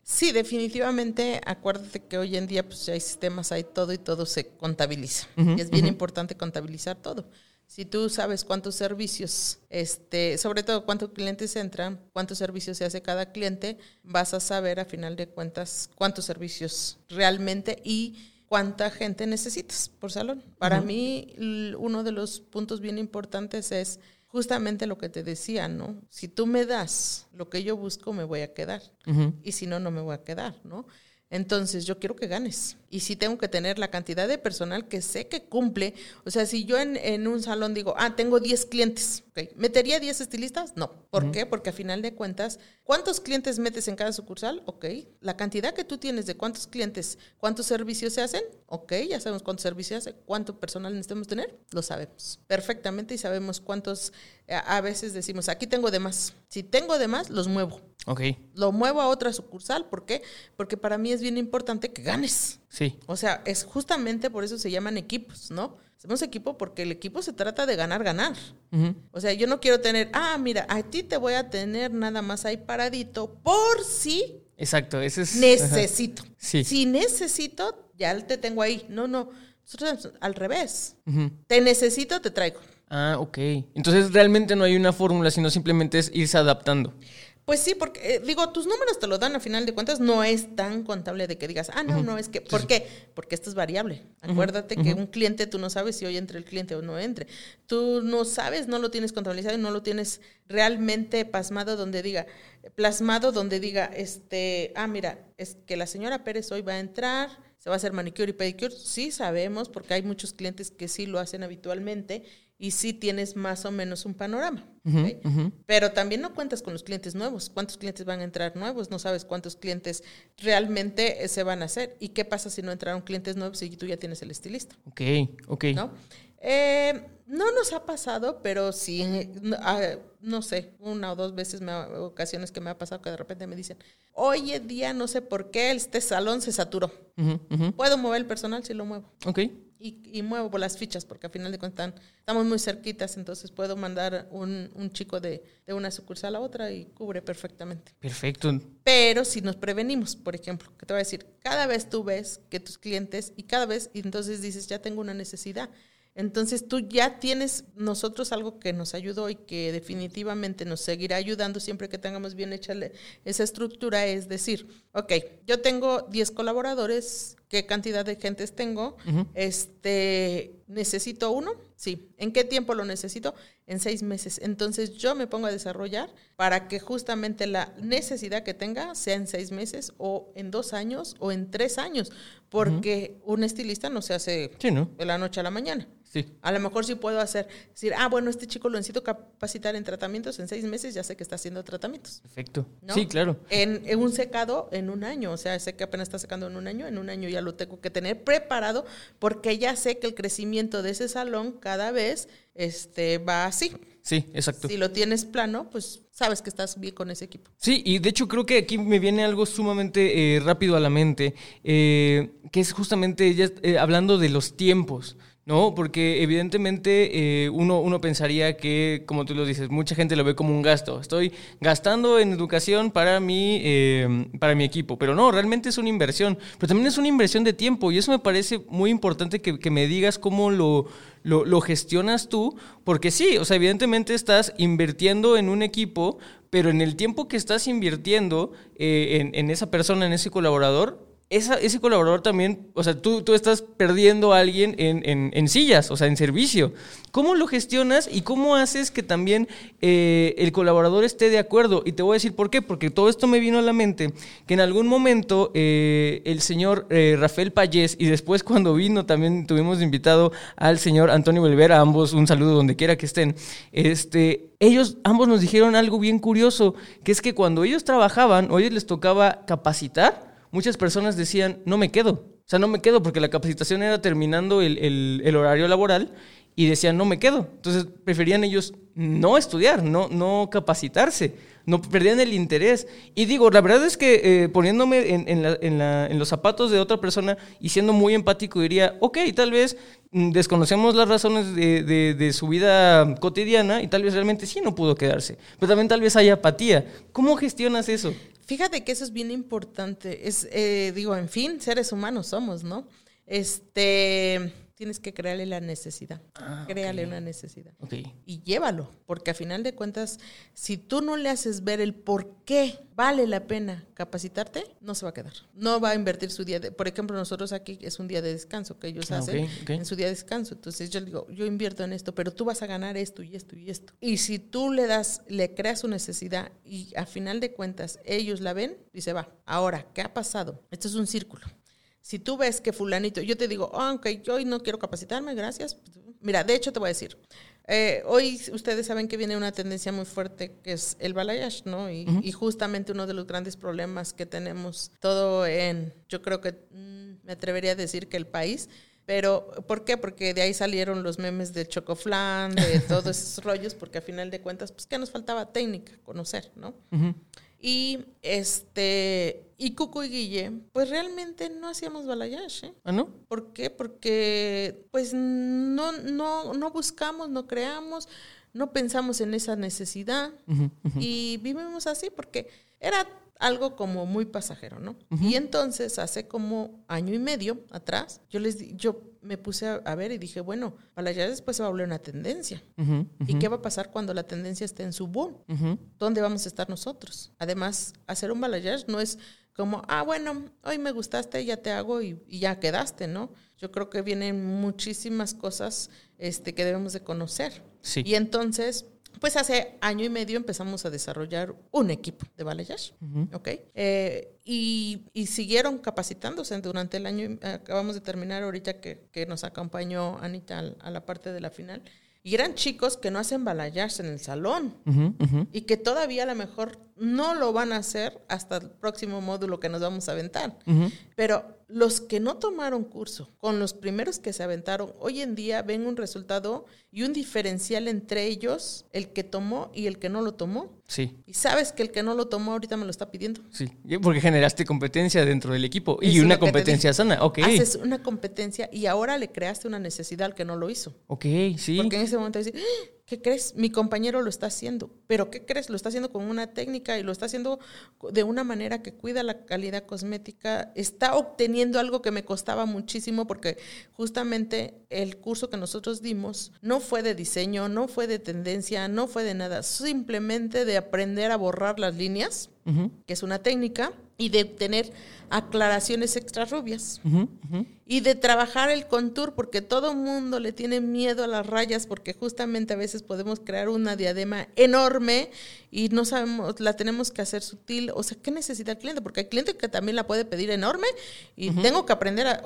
Sí, definitivamente. Acuérdate que hoy en día pues, hay sistemas, hay todo y todo se contabiliza. y es bien importante contabilizar todo. Si tú sabes cuántos servicios, este, sobre todo cuántos clientes entran, cuántos servicios se hace cada cliente, vas a saber a final de cuentas cuántos servicios realmente y cuánta gente necesitas por salón. Para mí, uno de los puntos bien importantes es justamente lo que te decía, ¿no? Si tú me das lo que yo busco, me voy a quedar. Y si no, no me voy a quedar, ¿no? Entonces, yo quiero que ganes. Y si tengo que tener la cantidad de personal que sé que cumple. O sea, si yo en, un salón digo, ah, tengo 10 clientes, ¿metería 10 estilistas? No. ¿Por qué? Porque a final de cuentas, ¿cuántos clientes metes en cada sucursal? Ok. La cantidad que tú tienes de cuántos clientes, cuántos servicios se hacen, ok, ya sabemos cuántos servicios se hacen, cuánto personal necesitamos tener, lo sabemos perfectamente y sabemos cuántos, a veces decimos, aquí tengo de más. Si tengo de más, los muevo. Ok. Lo muevo a otra sucursal. ¿Por qué? Porque para mí es bien importante que ganes. Sí. O sea, es justamente por eso se llaman equipos, ¿no? Hacemos equipo porque el equipo se trata de ganar, ganar. O sea, yo no quiero tener, ah, mira, a ti te voy a tener nada más ahí paradito por si. Exacto, ese es. Necesito. Sí. Si necesito, ya te tengo ahí. No, no. Nosotros al revés. Te necesito, te traigo. Ah, ok. Entonces realmente no hay una fórmula, sino simplemente es irse adaptando. Pues sí, porque eh, digo, tus números te lo dan a final de cuentas, no es tan contable de que digas, ah, no, no, es que, ¿por qué? Porque esto es variable. Acuérdate que un cliente tú no sabes si hoy entre el cliente o no entre. Tú no sabes, no lo tienes contabilizado y no lo tienes realmente pasmado donde diga, plasmado donde diga, este, ah, mira, es que la señora Pérez hoy va a entrar, se va a hacer manicure y pedicure. Sí sabemos, porque hay muchos clientes que sí lo hacen habitualmente y sí tienes más o menos un panorama. Pero también no cuentas con los clientes nuevos. ¿Cuántos clientes van a entrar nuevos? No sabes cuántos clientes realmente eh, se van a hacer. ¿Y qué pasa si no entraron clientes nuevos y tú ya tienes el estilista? Ok, ok. ¿No? Eh, no nos ha pasado, pero sí, ah, no sé, una o dos veces, me ocasiones que me ha pasado que de repente me dicen, hoy en día no sé por qué este salón se saturó. ¿Puedo mover el personal si lo muevo? Ok y, muevo las fichas porque al final de cuentas estamos muy cerquitas, entonces puedo mandar un, un chico de, de, una sucursal a otra y cubre perfectamente. Perfecto. Pero si nos prevenimos, por ejemplo, que te voy a decir, cada vez tú ves que tus clientes y cada vez, y entonces dices, ya tengo una necesidad. Entonces tú ya tienes nosotros algo que nos ayudó y que definitivamente nos seguirá ayudando siempre que tengamos bien hecha esa estructura, es decir, ok, yo tengo 10 colaboradores, ¿qué cantidad de gentes tengo? Este, ¿necesito uno? Sí. ¿En qué tiempo lo necesito? En seis meses. Entonces yo me pongo a desarrollar para que justamente la necesidad que tenga sea en seis meses o en dos años o en tres años, porque un estilista no se hace de la noche a la mañana. Sí. A lo mejor sí puedo hacer, decir, ah, bueno, este chico lo necesito capacitar en tratamientos, en seis meses ya sé que está haciendo tratamientos. Perfecto. Sí, claro. En, un secado en un año, o sea, sé que apenas está secando en un año, en un año ya lo tengo que tener preparado porque ya sé que el crecimiento de ese salón cada vez este, va así. Sí, exacto. Si lo tienes plano, pues sabes que estás bien con ese equipo. Sí, y de hecho creo que aquí me viene algo sumamente eh, rápido a la mente, eh, que es justamente ya, eh, hablando de los tiempos. No, porque evidentemente eh, uno, uno pensaría que, como tú lo dices, mucha gente lo ve como un gasto. Estoy gastando en educación para mi, eh, para mi equipo, pero no, realmente es una inversión. Pero también es una inversión de tiempo y eso me parece muy importante que, que me digas cómo lo, lo, lo, gestionas tú, porque sí, o sea, evidentemente estás invirtiendo en un equipo, pero en el tiempo que estás invirtiendo eh, en, en esa persona, en ese colaborador, ese colaborador también, o sea, tú, tú estás perdiendo a alguien en, en, sillas, o sea, en servicio. ¿Cómo lo gestionas y cómo haces que también eh, el colaborador esté de acuerdo? Y te voy a decir por qué, porque todo esto me vino a la mente, que en algún momento eh, el señor eh, Rafael Payés y después cuando vino también tuvimos invitado al señor Antonio Belvera, ambos un saludo donde quiera que estén, este, ellos ambos nos dijeron algo bien curioso, que es que cuando ellos trabajaban o ellos les tocaba capacitar, muchas personas decían, no me quedo. O sea, no me quedo porque la capacitación era terminando el, el, horario laboral y decían, no me quedo. Entonces preferían ellos no estudiar, no, no capacitarse, no perdían el interés. Y digo, la verdad es que eh, poniéndome en, los zapatos de otra persona y siendo muy empático, diría, ok, tal vez mm, desconocemos las razones de, de, de, su vida cotidiana y tal vez realmente sí no pudo quedarse, pero también tal vez hay apatía. ¿Cómo gestionas eso? Fíjate que eso es bien importante. Es, eh, digo, en fin, seres humanos somos, ¿no? Este, tienes que crearle la necesidad. Ah, créale una necesidad. Y llévalo, porque a final de cuentas, si tú no le haces ver el por qué vale la pena capacitarte, no se va a quedar. No va a invertir su día de, por ejemplo, nosotros aquí es un día de descanso que ellos ah, hacen en su día de descanso. Entonces yo digo, yo invierto en esto, pero tú vas a ganar esto y esto y esto. Y si tú le das, le creas su necesidad y a final de cuentas ellos la ven, dice, va, ahora, ¿qué ha pasado? Esto es un círculo. Si tú ves que fulanito, yo te digo, oh, ok, yo hoy no quiero capacitarme, gracias. Mira, de hecho te voy a decir, eh, hoy ustedes saben que viene una tendencia muy fuerte que es el balayage, ¿no? Y, justamente uno de los grandes problemas que tenemos todo en, yo creo que mm, me atrevería a decir que el país, pero ¿por qué? Porque de ahí salieron los memes de chocoflan, de todos esos rollos, porque a final de cuentas, pues que nos faltaba técnica, conocer, ¿no? Y este y Cuco y Guille, pues realmente no hacíamos balayage. ¿eh? ¿Ah, no? ¿Por qué? Porque pues no, no, no buscamos, no creamos, no pensamos en esa necesidad y vivimos así porque era algo como muy pasajero, ¿no? Y entonces hace como año y medio atrás, yo les yo me puse a, ver y dije, bueno, balayage después se va a volver una tendencia. ¿Y qué va a pasar cuando la tendencia esté en su boom? ¿Dónde vamos a estar nosotros? Además, hacer un balayage no es como, ah, bueno, hoy me gustaste, ya te hago y, ya quedaste, ¿no? Yo creo que vienen muchísimas cosas este, que debemos de conocer. Sí. Y entonces, pues hace año y medio empezamos a desarrollar un equipo de balayage, ¿ok? Eh, y, y, siguieron capacitándose durante el año. Acabamos de terminar ahorita que, que nos acompañó Anita a la parte de la final. Y eran chicos que no hacen balayage en el salón y que todavía a lo mejor no lo van a hacer hasta el próximo módulo que nos vamos a aventar. Pero los que no tomaron curso, con los primeros que se aventaron, hoy en día ven un resultado y un diferencial entre ellos, el que tomó y el que no lo tomó. Sí. Y sabes que el que no lo tomó ahorita me lo está pidiendo. Sí, porque generaste competencia dentro del equipo y una competencia sana. Ok. Haces una competencia y ahora le creaste una necesidad al que no lo hizo. Ok, sí. Porque en ese momento dices, ¿Qué crees? Mi compañero lo está haciendo. ¿Pero qué crees? Lo está haciendo con una técnica y lo está haciendo de una manera que cuida la calidad cosmética. Está obteniendo algo que me costaba muchísimo porque justamente el curso que nosotros dimos no fue de diseño, no fue de tendencia, no fue de nada. Simplemente de aprender a borrar las líneas, que es una técnica, y de tener aclaraciones extra rubias. Y de trabajar el contour, porque todo mundo le tiene miedo a las rayas, porque justamente a veces podemos crear una diadema enorme y no sabemos, la tenemos que hacer sutil. O sea, ¿qué necesita el cliente? Porque hay cliente que también la puede pedir enorme y tengo que aprender a,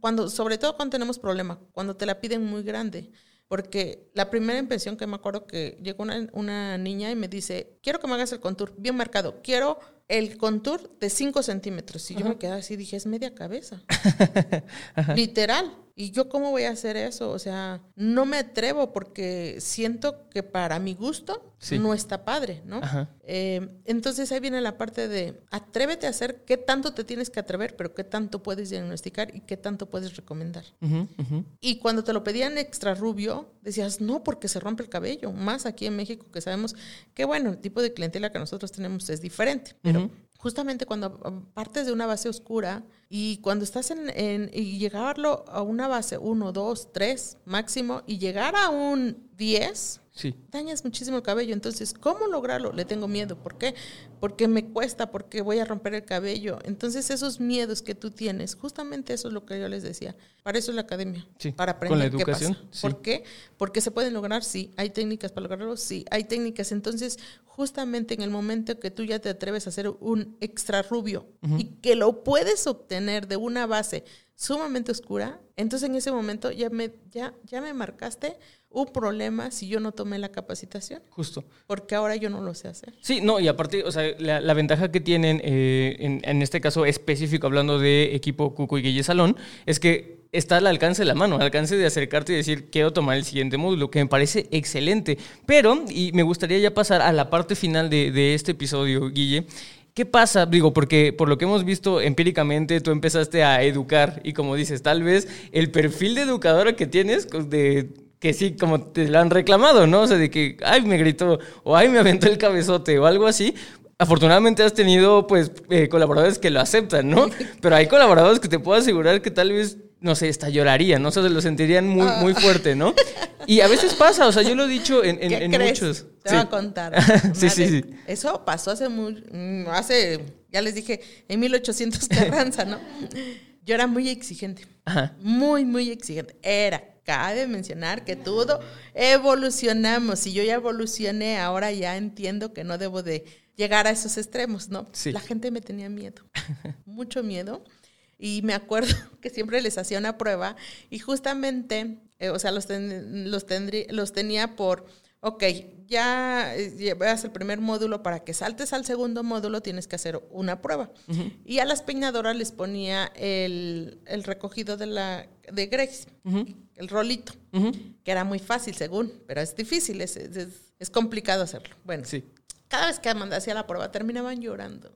cuando, sobre todo cuando tenemos problema, cuando te la piden muy grande. Porque la primera impresión que me acuerdo que llegó una, una niña y me dice, quiero que me hagas el contour bien marcado, quiero el contour de 5 centímetros. Y yo me quedé así, dije, es media cabeza. Literal. ¿Y yo cómo voy a hacer eso? O sea, no me atrevo porque siento que para mi gusto Sí. no está padre, ¿no? Ajá. Eh, entonces ahí viene la parte de atrévete a hacer qué tanto te tienes que atrever, pero qué tanto puedes diagnosticar y qué tanto puedes recomendar. Y cuando te lo pedían extra rubio, decías, no, porque se rompe el cabello. Más aquí en México, que sabemos que, bueno, el tipo de clientela que nosotros tenemos es diferente. Pero Ujú. justamente cuando um, partes de una base oscura y cuando estás en, en- y llegarlo a una base 1, 2, 3 máximo y llegar a un 10, Sí. dañas muchísimo el cabello. Entonces, ¿cómo lograrlo? Le tengo miedo. ¿Por qué? Porque me cuesta, porque voy a romper el cabello. Entonces, esos miedos que tú tienes, justamente eso es lo que yo les decía. Para eso es la academia. Sí, Para con aprender qué pasa. sí. ¿Por qué? Porque se pueden lograr, sí. Hay técnicas para lograrlo, sí. Hay técnicas. Entonces, justamente en el momento que tú ya te atreves a hacer un extra rubio y que lo puedes obtener de una base sumamente oscura, entonces en ese momento ya me, ya, ya me marcaste un problema si yo no tomé la capacitación, Justo. porque ahora yo no lo sé hacer. Sí, no, y aparte, o sea, la, la ventaja que tienen, eh, en, en este caso específico, hablando de equipo Cuco y Guille Salón, es que está al alcance de la mano, al alcance de acercarte y decir, quiero tomar el siguiente módulo, que me parece excelente. Pero, y me gustaría ya pasar a la parte final de, de este episodio, Guille. ¿Qué pasa? Digo, porque por lo que hemos visto empíricamente, tú empezaste a educar y como dices, tal vez el perfil de educadora que tienes, pues, de que sí, como te lo han reclamado, ¿no? O sea, de que, ay, me gritó, o ay, me aventó el cabezote, o algo así. Afortunadamente has tenido, pues, eh, colaboradores que lo aceptan, ¿no? Pero hay colaboradores que te puedo asegurar que tal vez, no sé, hasta llorarían, ¿no? O sea, se lo sentirían muy, muy fuerte, ¿no? Y a veces pasa, o sea, yo lo he dicho en, en- ¿Qué en crees? muchos. Te Sí. voy a contar. Sí, sí, Madre, sí. Eso pasó hace muy, mm, hace, ya les dije, en 1800 Carranza, ¿no? Yo era muy exigente. Ajá. Muy, muy exigente. Era. Cabe mencionar que todo evolucionamos. Y yo ya evolucioné, ahora ya entiendo que no debo de llegar a esos extremos, ¿no? Sí. La gente me tenía miedo, mucho miedo. Y me acuerdo que siempre les hacía una prueba y justamente, eh, o sea, los, ten- los, tendrí- los tenía por, ok, ya eh, llevas el primer módulo, para que saltes al segundo módulo tienes que hacer una prueba. Y a las peinadoras les ponía el, el recogido de, la, de Grace, el rolito, que era muy fácil según, pero es difícil, es, es, es- es complicado hacerlo. Bueno, Sí. cada vez que Amanda hacía la prueba terminaban llorando.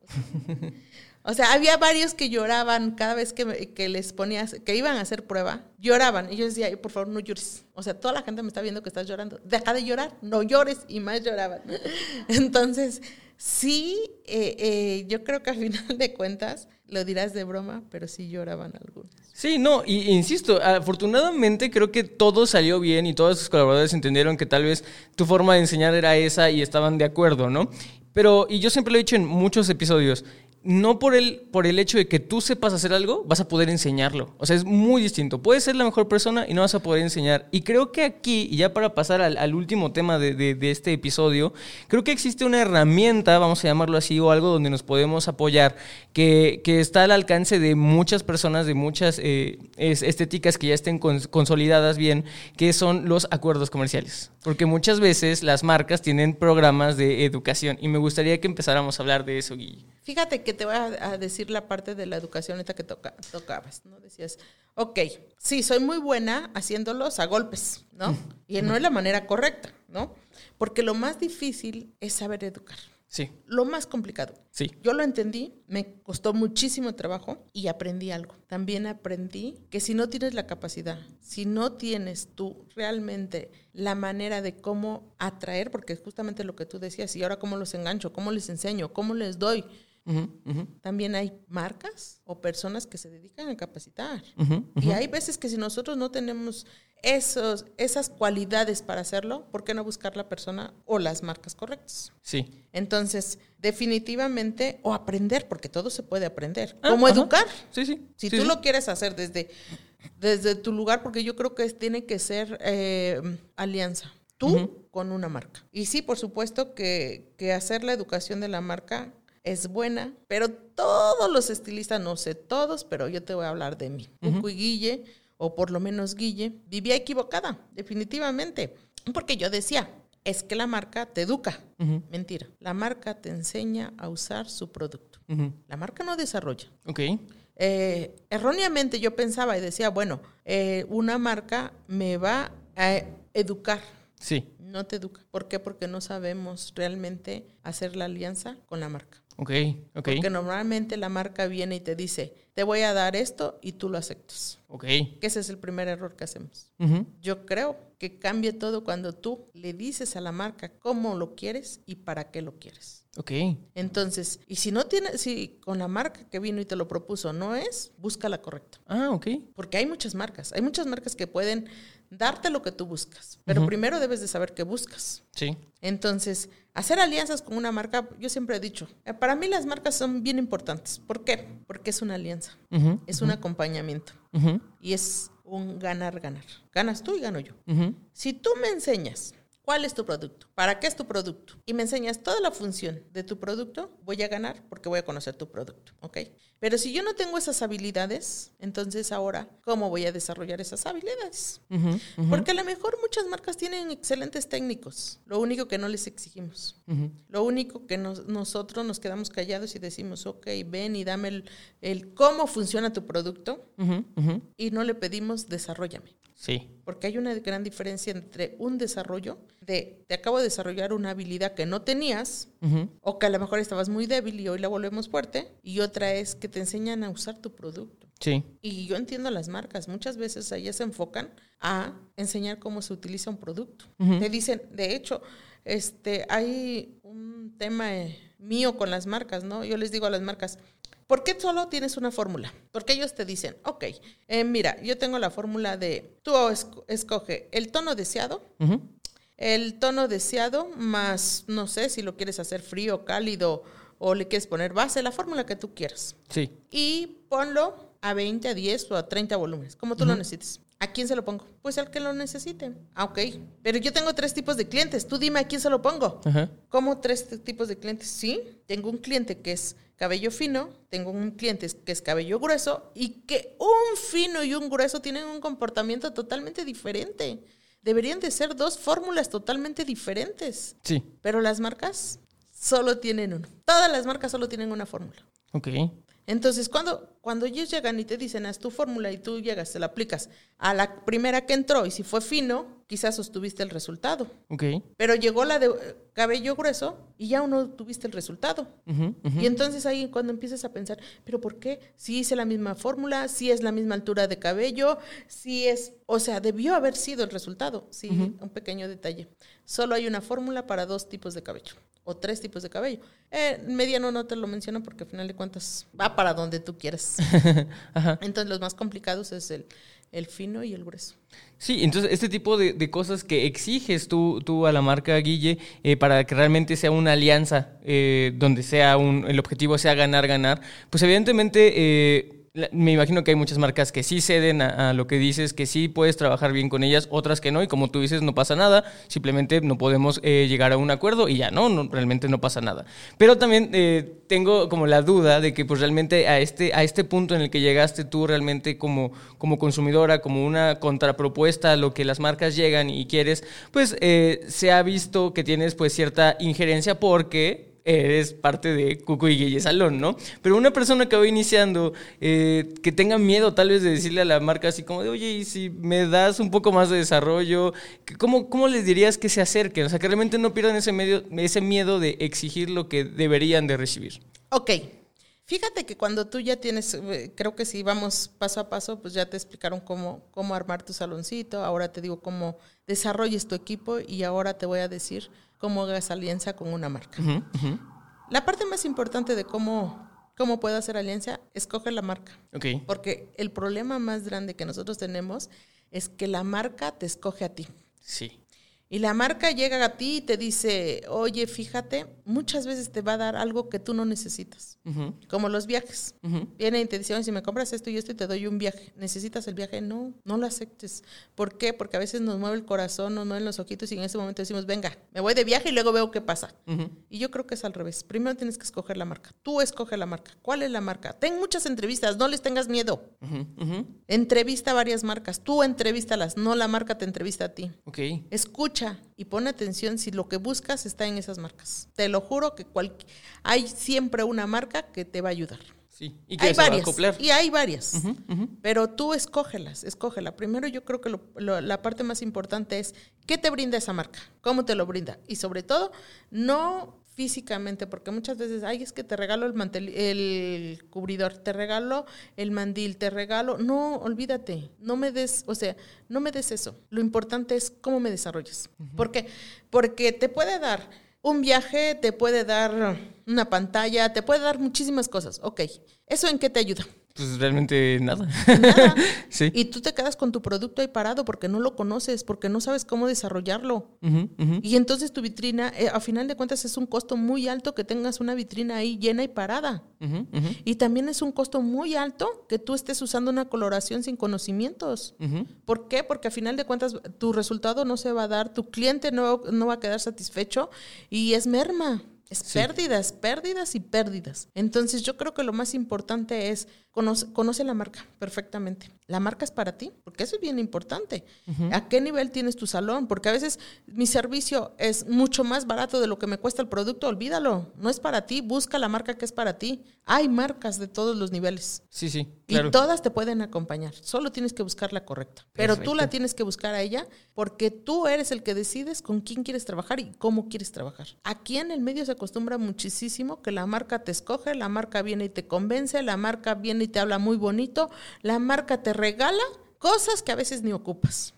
O sea, había varios que lloraban cada vez que, que les ponías, que iban a hacer prueba, lloraban. Y yo decía, "Ay, por favor, no llores. O sea, toda la gente me está viendo que estás llorando. Deja de llorar, no llores. Y más lloraban. Entonces, sí, eh, eh, yo creo que al final de cuentas, lo dirás de broma, pero sí lloraban algunos. Sí, no, y, insisto, afortunadamente creo que todo salió bien y todos sus colaboradores entendieron que tal vez tu forma de enseñar era esa y estaban de acuerdo, ¿no? Pero, y yo siempre lo he dicho en muchos episodios, no por el, por el hecho de que tú sepas hacer algo, vas a poder enseñarlo. O sea, es muy distinto. Puedes ser la mejor persona y no vas a poder enseñar. Y creo que aquí, ya para pasar al, último tema de, de- este episodio, creo que existe una herramienta, vamos a llamarlo así, o algo donde nos podemos apoyar, que, que está al alcance de muchas personas, de muchas eh, es- estéticas que ya estén cons- consolidadas bien, que son los acuerdos comerciales. Porque muchas veces las marcas tienen programas de educación y me gustaría que empezáramos a hablar de eso, Guille. Fíjate que te voy a, a decir la parte de la educación esta que toca, tocabas, ¿no? Decías, ok, sí, soy muy buena haciéndolos a golpes, ¿no? Y no es la manera correcta, ¿no? Porque lo más difícil es saber educar. Sí, Lo más complicado. sí. Yo lo entendí, me costó muchísimo trabajo y aprendí algo. También aprendí que si no tienes la capacidad, si no tienes tú realmente la manera de cómo atraer, porque es justamente lo que tú decías, y ahora cómo los engancho, cómo les enseño, cómo les doy, También hay marcas o personas que se dedican a capacitar. Y hay veces que si nosotros no tenemos esos, esas cualidades para hacerlo, ¿por qué no buscar la persona o las marcas correctas? Sí. Entonces, definitivamente, o aprender, porque todo se puede aprender. Ah, ¿Cómo ajá. educar? Sí, sí. Si sí, tú sí. lo quieres hacer desde, desde tu lugar, porque yo creo que tiene que ser eh, alianza. Tú con una marca. Y sí, por supuesto que, que hacer la educación de la marca es buena, pero todos los estilistas, no sé todos, pero yo te voy a hablar de mí. Y Guille, o por lo menos Guille, vivía equivocada, definitivamente. Porque yo decía, es que la marca te educa. Mentira. La marca te enseña a usar su producto. La marca no desarrolla. Ok. Eh, erróneamente yo pensaba y decía, bueno, eh, una marca me va a educar. Sí. No te educa. ¿Por qué? Porque no sabemos realmente hacer la alianza con la marca. Ok. Ok. Porque normalmente la marca viene y te dice, te voy a dar esto y tú lo aceptas. Ok. Que ese es el primer error que hacemos. Yo creo que cambia todo cuando tú le dices a la marca cómo lo quieres y para qué lo quieres. Ok. Entonces, y si no tiene, si con la marca que vino y te lo propuso no es, busca la correcta. Ah, ok. Porque hay muchas marcas, hay muchas marcas que pueden darte lo que tú buscas, pero primero debes de saber qué buscas. Sí. Entonces, hacer alianzas con una marca, yo siempre he dicho, eh, para mí las marcas son bien importantes. ¿Por qué? Porque es una alianza, es un acompañamiento y es un ganar-ganar. Ganas tú y gano yo. Si tú me enseñas cuál es tu producto, para qué es tu producto, y me enseñas toda la función de tu producto, voy a ganar porque voy a conocer tu producto, ¿ok? Pero si yo no tengo esas habilidades, entonces ahora, ¿cómo voy a desarrollar esas habilidades? Porque a lo mejor muchas marcas tienen excelentes técnicos, lo único que no les exigimos. Lo único que nos- nosotros nos quedamos callados y decimos, ok, ven y dame el, el cómo funciona tu producto y no le pedimos desarrollame. Sí. Porque hay una gran diferencia entre un desarrollo de te acabo de desarrollar una habilidad que no tenías Ujú. o que a lo mejor estabas muy débil y hoy la volvemos fuerte y otra es que te enseñan a usar tu producto. Sí. Y yo entiendo las marcas, muchas veces ellas se enfocan a enseñar cómo se utiliza un producto. Ujú. Te dicen, de hecho, este, hay un tema eh, mío con las marcas, ¿no? Yo les digo a las marcas, ¿por qué solo tienes una fórmula? Porque ellos te dicen, ok, eh, mira, yo tengo la fórmula de, tú esco- escoge el tono deseado, Ujú. El tono deseado más, no sé, si lo quieres hacer frío, cálido o le quieres poner base, la fórmula que tú quieras Sí. y ponlo a 20, a 10 o a 30 volúmenes, como tú lo necesites. ¿A quién se lo pongo? Pues al que lo necesite. Ah, ok. Pero yo tengo tres tipos de clientes. Tú dime a quién se lo pongo. Ajá. ¿Cómo tres tipos de clientes? Sí, tengo un cliente que es cabello fino, tengo un cliente que es cabello grueso y que un fino y un grueso tienen un comportamiento totalmente diferente. Deberían de ser dos fórmulas totalmente diferentes. Sí. Pero las marcas solo tienen uno. Todas las marcas solo tienen una fórmula. Ok. Entonces, cuando, cuando ellos llegan y te dicen, haz tu fórmula y tú llegas, te la aplicas a la primera que entró y si fue fino, quizás sostuviste el resultado. Ok. Pero llegó la de eh, cabello grueso y ya no tuviste el resultado. Y entonces ahí cuando empiezas a pensar, ¿pero por qué? Si hice la misma fórmula, si es la misma altura de cabello, si es, o sea, debió haber sido el resultado. Sí, un pequeño detalle. Solo hay una fórmula para dos tipos de cabello o tres tipos de cabello. Eh, mediano no te lo menciono porque al final de cuentas va para donde tú quieras. Ajá. Entonces los más complicados es el, el fino y el grueso. Sí, entonces este tipo de, de cosas que exiges tú, tú a la marca Guille eh, para que realmente sea una alianza eh, donde sea un, el objetivo sea ganar, ganar, pues evidentemente eh, me imagino que hay muchas marcas que sí ceden a, lo que dices, que sí puedes trabajar bien con ellas, otras que no, y como tú dices, no pasa nada, simplemente no podemos eh, llegar a un acuerdo y ya, ¿no? no realmente no pasa nada. Pero también eh, tengo como la duda de que pues realmente a este, a este punto en el que llegaste tú realmente como, como consumidora, como una contrapropuesta a lo que las marcas llegan y quieres, pues eh, se ha visto que tienes pues cierta injerencia porque eres parte de Cuco y Guille Salón, ¿no? Pero una persona que va iniciando, eh, que tenga miedo tal vez de decirle a la marca así como de, oye, si me das un poco más de desarrollo, ¿cómo, cómo les dirías que se acerquen? O sea, que realmente no pierdan ese, medio, ese miedo de exigir lo que deberían de recibir. Ok. Fíjate que cuando tú ya tienes, eh, creo que si vamos paso a paso, pues ya te explicaron cómo, cómo armar tu saloncito, ahora te digo cómo desarrolles tu equipo y ahora te voy a decir cómo hagas alianza con una marca. La parte más importante de cómo, cómo puedo hacer alianza, escoge la marca. Ok. Porque el problema más grande que nosotros tenemos es que la marca te escoge a ti. Sí. Y la marca llega a ti y te dice, oye, fíjate, muchas veces te va a dar algo que tú no necesitas, como los viajes. ujú. Viene y te dice, "Oye, si me compras esto y esto y te doy un viaje, ¿necesitas el viaje? No, no lo aceptes. ¿Por qué? Porque a veces nos mueve el corazón, nos mueven los ojitos y en ese momento decimos, venga, me voy de viaje y luego veo qué pasa. Y yo creo que es al revés. Primero tienes que escoger la marca. Tú escoge la marca. ¿Cuál es la marca? Ten muchas entrevistas, no les tengas miedo. Entrevista a varias marcas. Tú entrevístalas, no la marca te entrevista a ti. Ok. escucha y pone atención si lo que buscas está en esas marcas. Te lo juro que cual, hay siempre una marca que te va a ayudar. Sí, y que hay se va a varias. acoplar. Y hay varias. Pero tú escógelas, escógela. Primero yo creo que lo- lo- la parte más importante es qué te brinda esa marca, cómo te lo brinda. Y sobre todo, no físicamente, porque muchas veces, ay, es que te regalo el, mantel, el cubridor, te regalo el mandil, te regalo. No, olvídate, no me des, o sea, no me des eso. Lo importante es cómo me desarrollas. ¿Por qué? Porque te puede dar un viaje, te puede dar una pantalla, te puede dar muchísimas cosas. Ok, ¿eso en qué te ayuda? Pues realmente nada. Nada. sí. Y tú te quedas con tu producto ahí parado porque no lo conoces, porque no sabes cómo desarrollarlo. Y entonces tu vitrina, eh, a final de cuentas, es un costo muy alto que tengas una vitrina ahí llena y parada. Y también es un costo muy alto que tú estés usando una coloración sin conocimientos. ¿Por qué? Porque a final de cuentas tu resultado no se va a dar, tu cliente no, no va a quedar satisfecho y es merma. Es Sí. pérdidas, pérdidas y pérdidas. Entonces yo creo que lo más importante es conoce, conoce la marca perfectamente. La marca es para ti, porque eso es bien importante. ¿A qué nivel tienes tu salón? Porque a veces mi servicio es mucho más barato de lo que me cuesta el producto, olvídalo. No es para ti, busca la marca que es para ti. Hay marcas de todos los niveles. Sí, sí, claro. Y todas te pueden acompañar. Solo tienes que buscar la correcta. Pero tú la tienes que buscar a ella porque tú eres el que decides con quién quieres trabajar y cómo quieres trabajar. Aquí en el medio se acostumbra muchísimo que la marca te escoge, la marca viene y te convence, la marca viene y te habla muy bonito, la marca te regala cosas que a veces ni ocupas.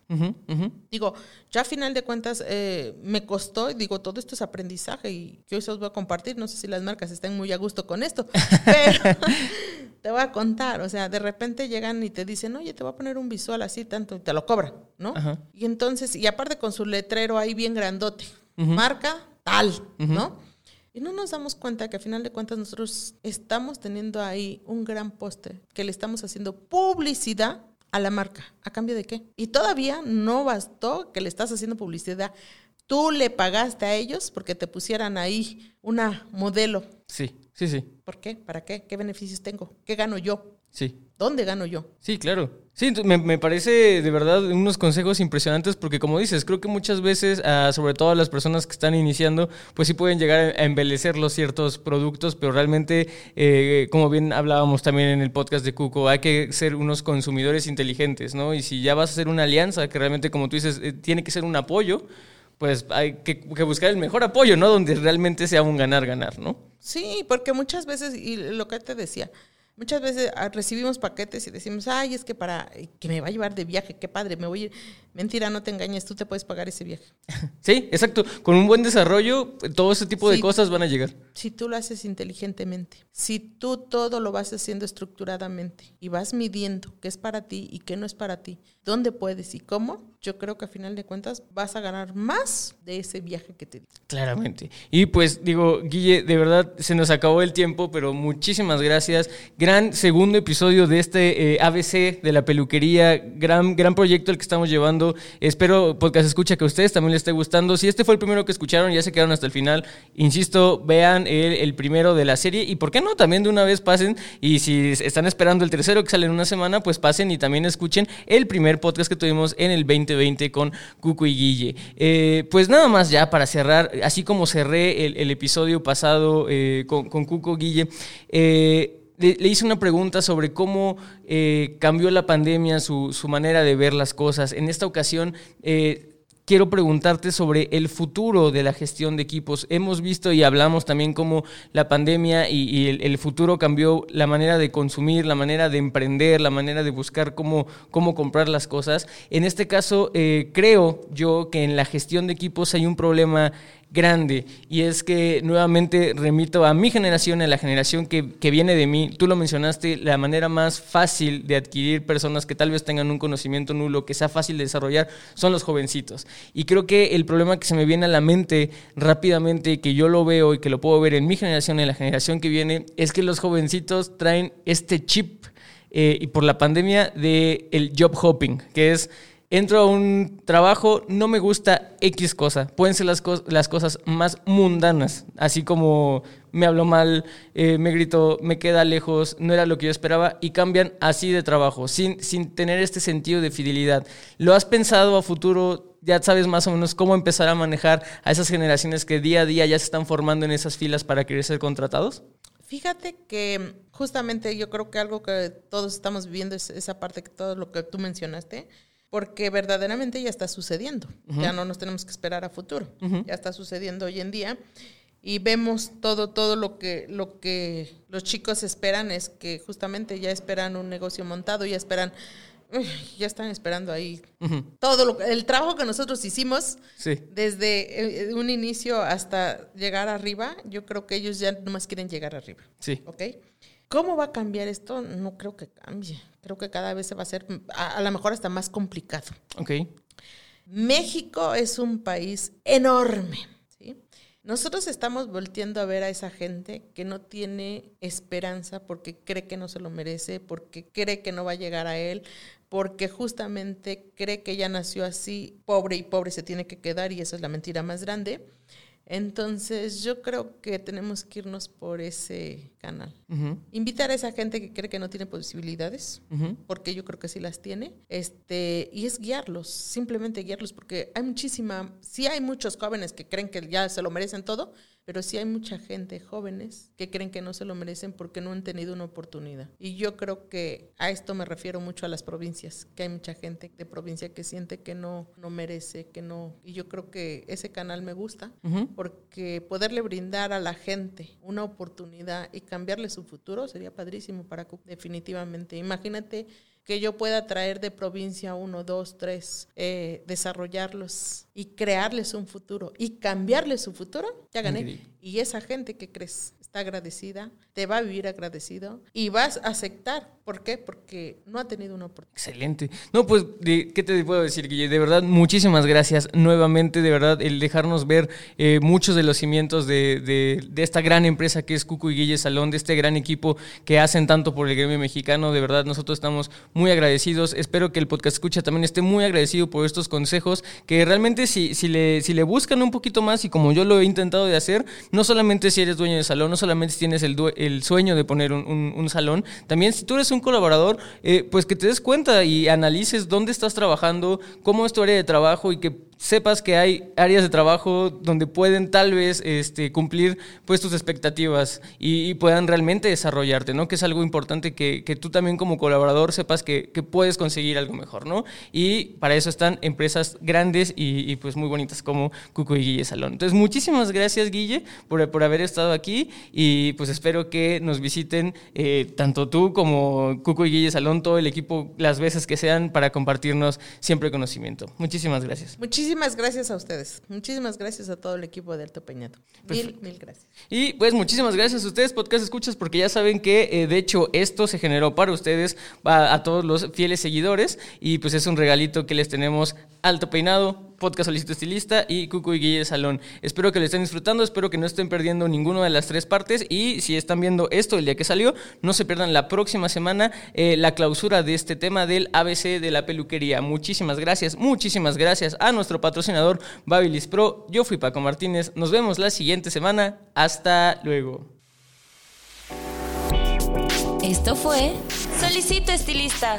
Digo, ya a final de cuentas eh, me costó, y digo, todo esto es aprendizaje y yo eso os voy a compartir. No sé si las marcas estén muy a gusto con esto, pero te voy a contar. O sea, de repente llegan y te dicen, oye, te voy a poner un visual así tanto, y te lo cobran, ¿no? Y entonces, y aparte con su letrero ahí bien grandote, marca tal, ¿no? Y no nos damos cuenta que a final de cuentas nosotros estamos teniendo ahí un gran póster que le estamos haciendo publicidad a la marca. ¿A cambio de qué? Y todavía no bastó que le estás haciendo publicidad. Tú le pagaste a ellos porque te pusieran ahí una modelo. Sí, sí, sí, ¿Por qué? ¿Para qué? ¿Qué beneficios tengo? ¿Qué gano yo? sí. ¿Dónde gano yo? Sí, claro. Sí, me, me parece de verdad unos consejos impresionantes porque como dices, creo que muchas veces, ah, sobre todo a las personas que están iniciando, pues sí pueden llegar a embellecer los ciertos productos, pero realmente, eh, como bien hablábamos también en el podcast de Cuco, hay que ser unos consumidores inteligentes, ¿no? Y si ya vas a hacer una alianza, que realmente, como tú dices, eh, tiene que ser un apoyo, pues hay que, que buscar el mejor apoyo, ¿no? Donde realmente sea un ganar-ganar, ¿no? Sí, porque muchas veces, y lo que te decía, muchas veces ah, recibimos paquetes y decimos, ay, es que para que me va a llevar de viaje, qué padre, me voy a ir. Mentira, no te engañes, tú te puedes pagar ese viaje. Sí, exacto. Con un buen desarrollo, todo ese tipo de cosas van a llegar. Si tú lo haces inteligentemente, si tú todo lo vas haciendo estructuradamente y vas midiendo qué es para ti y qué no es para ti, dónde puedes y cómo, yo creo que a final de cuentas vas a ganar más de ese viaje que te di. Claramente. Y pues digo, Guille, de verdad se nos acabó el tiempo, pero muchísimas gracias. Gran segundo episodio de este eh, ABC de la peluquería, gran, gran proyecto el que estamos llevando. Espero podcast escucha que a ustedes también les esté gustando. Si este fue el primero que escucharon, ya se quedaron hasta el final. Insisto, vean el, primero de la serie y por qué no, también de una vez pasen y si están esperando el tercero que sale en una semana, pues pasen y también escuchen el primer podcast que tuvimos en el 2020 con Cuco y Guille. Eh, pues nada más ya para cerrar, así como cerré el, el episodio pasado eh, con, con Cuco Guille, eh, le, hice una pregunta sobre cómo eh, cambió la pandemia su, su manera de ver las cosas. En esta ocasión... eh, quiero preguntarte sobre el futuro de la gestión de equipos. Hemos visto y hablamos también cómo la pandemia y, el, futuro cambió la manera de consumir, la manera de emprender, la manera de buscar cómo, cómo comprar las cosas. En este caso, eh, creo yo que en la gestión de equipos hay un problema grande y es que nuevamente remito a mi generación, a la generación que, que, viene de mí. Tú lo mencionaste, la manera más fácil de adquirir personas que tal vez tengan un conocimiento nulo, que sea fácil de desarrollar, son los jovencitos. Y creo que el problema que se me viene a la mente rápidamente, que yo lo veo y que lo puedo ver en mi generación, en la generación que viene, es que los jovencitos traen este chip eh, y por la pandemia de el job hopping, que es entro a un trabajo, no me gusta X cosa. Pueden ser las, co las cosas más mundanas, así como me habló mal, eh, me gritó, me queda lejos, no era lo que yo esperaba, y cambian así de trabajo, sin, sin tener este sentido de fidelidad. ¿Lo has pensado a futuro? ya sabes más o menos cómo empezar a manejar a esas generaciones que día a día ya se están formando en esas filas para querer ser contratados? Fíjate que justamente yo creo que algo que todos estamos viviendo es esa parte que todo lo que tú mencionaste, porque verdaderamente ya está sucediendo. Ya no nos tenemos que esperar a futuro. Ya está sucediendo hoy en día y vemos todo todo lo que lo que los chicos esperan es que justamente ya esperan un negocio montado, ya esperan ya están esperando ahí todo lo, el trabajo que nosotros hicimos desde eh, un inicio hasta llegar arriba, yo creo que ellos ya nomás quieren llegar arriba. Sí. ¿Ok? ¿Cómo va a cambiar esto? No creo que cambie. Creo que cada vez se va a hacer, a, a lo mejor hasta más complicado. Ok. México es un país enorme. ¿sí? Nosotros estamos volteando a ver a esa gente que no tiene esperanza porque cree que no se lo merece, porque cree que no va a llegar a él, porque justamente cree que ya nació así, pobre y pobre se tiene que quedar y esa es la mentira más grande. Entonces yo creo que tenemos que irnos por ese canal. Invitar a esa gente que cree que no tiene posibilidades, porque yo creo que sí las tiene, este, y es guiarlos, simplemente guiarlos, porque hay muchísima, sí hay muchos jóvenes que creen que ya se lo merecen todo, pero sí hay mucha gente, jóvenes, que creen que no se lo merecen porque no han tenido una oportunidad. Y yo creo que a esto me refiero mucho a las provincias, que hay mucha gente de provincia que siente que no, no merece, que no. Y yo creo que ese canal me gusta porque poderle brindar a la gente una oportunidad y cambiarle su futuro sería padrísimo para definitivamente. Imagínate que yo pueda traer de provincia uno, dos, tres, eh, desarrollarlos y crearles un futuro y cambiarles su futuro, ya gané. Y esa gente que crees está agradecida, te va a vivir agradecido y vas a aceptar. ¿Por qué? Porque no ha tenido una oportunidad. Excelente. No, pues, ¿qué te puedo decir, Guille? De verdad, muchísimas gracias nuevamente, de verdad, el dejarnos ver eh, muchos de los cimientos de, de, esta gran empresa que es Cucu y Guille Salón, de este gran equipo que hacen tanto por el gremio mexicano. De verdad, nosotros estamos muy agradecidos. Espero que el podcast escucha también esté muy agradecido por estos consejos, que realmente si, si, le, si le buscan un poquito más y como yo lo he intentado de hacer, no solamente si eres dueño de salón, no solamente tienes el, el sueño de poner un, un, salón, también si tú eres un colaborador, eh, pues que te des cuenta y analices dónde estás trabajando, cómo es tu área de trabajo y que sepas que hay áreas de trabajo donde pueden tal vez este, cumplir pues tus expectativas y, puedan realmente desarrollarte, ¿no? Que es algo importante que, que tú también como colaborador sepas que, que, puedes conseguir algo mejor, ¿no? Y para eso están empresas grandes y, pues muy bonitas como Cuco y Guille Salón. Entonces, muchísimas gracias, Guille, por, por haber estado aquí y pues espero que nos visiten eh, tanto tú como Cuco y Guille Salón, todo el equipo, las veces que sean para compartirnos siempre conocimiento. Muchísimas gracias. Muchísimas gracias a ustedes. Muchísimas gracias a todo el equipo de Alto Peñato. Mil, mil gracias. Y pues muchísimas gracias a ustedes, Podcast Escuchas, porque ya saben que eh, de hecho esto se generó para ustedes, a, a todos los fieles seguidores. Y pues es un regalito que les tenemos Alto Peinado, Podcast Solicito Estilista y Cucu y Guille Salón. Espero que lo estén disfrutando, espero que no estén perdiendo ninguna de las tres partes y si están viendo esto el día que salió, no se pierdan la próxima semana eh, la clausura de este tema del ABC de la peluquería. Muchísimas gracias, muchísimas gracias a nuestro patrocinador Babilis Pro. Yo fui Paco Martínez, nos vemos la siguiente semana. Hasta luego. Esto fue Solicito Estilista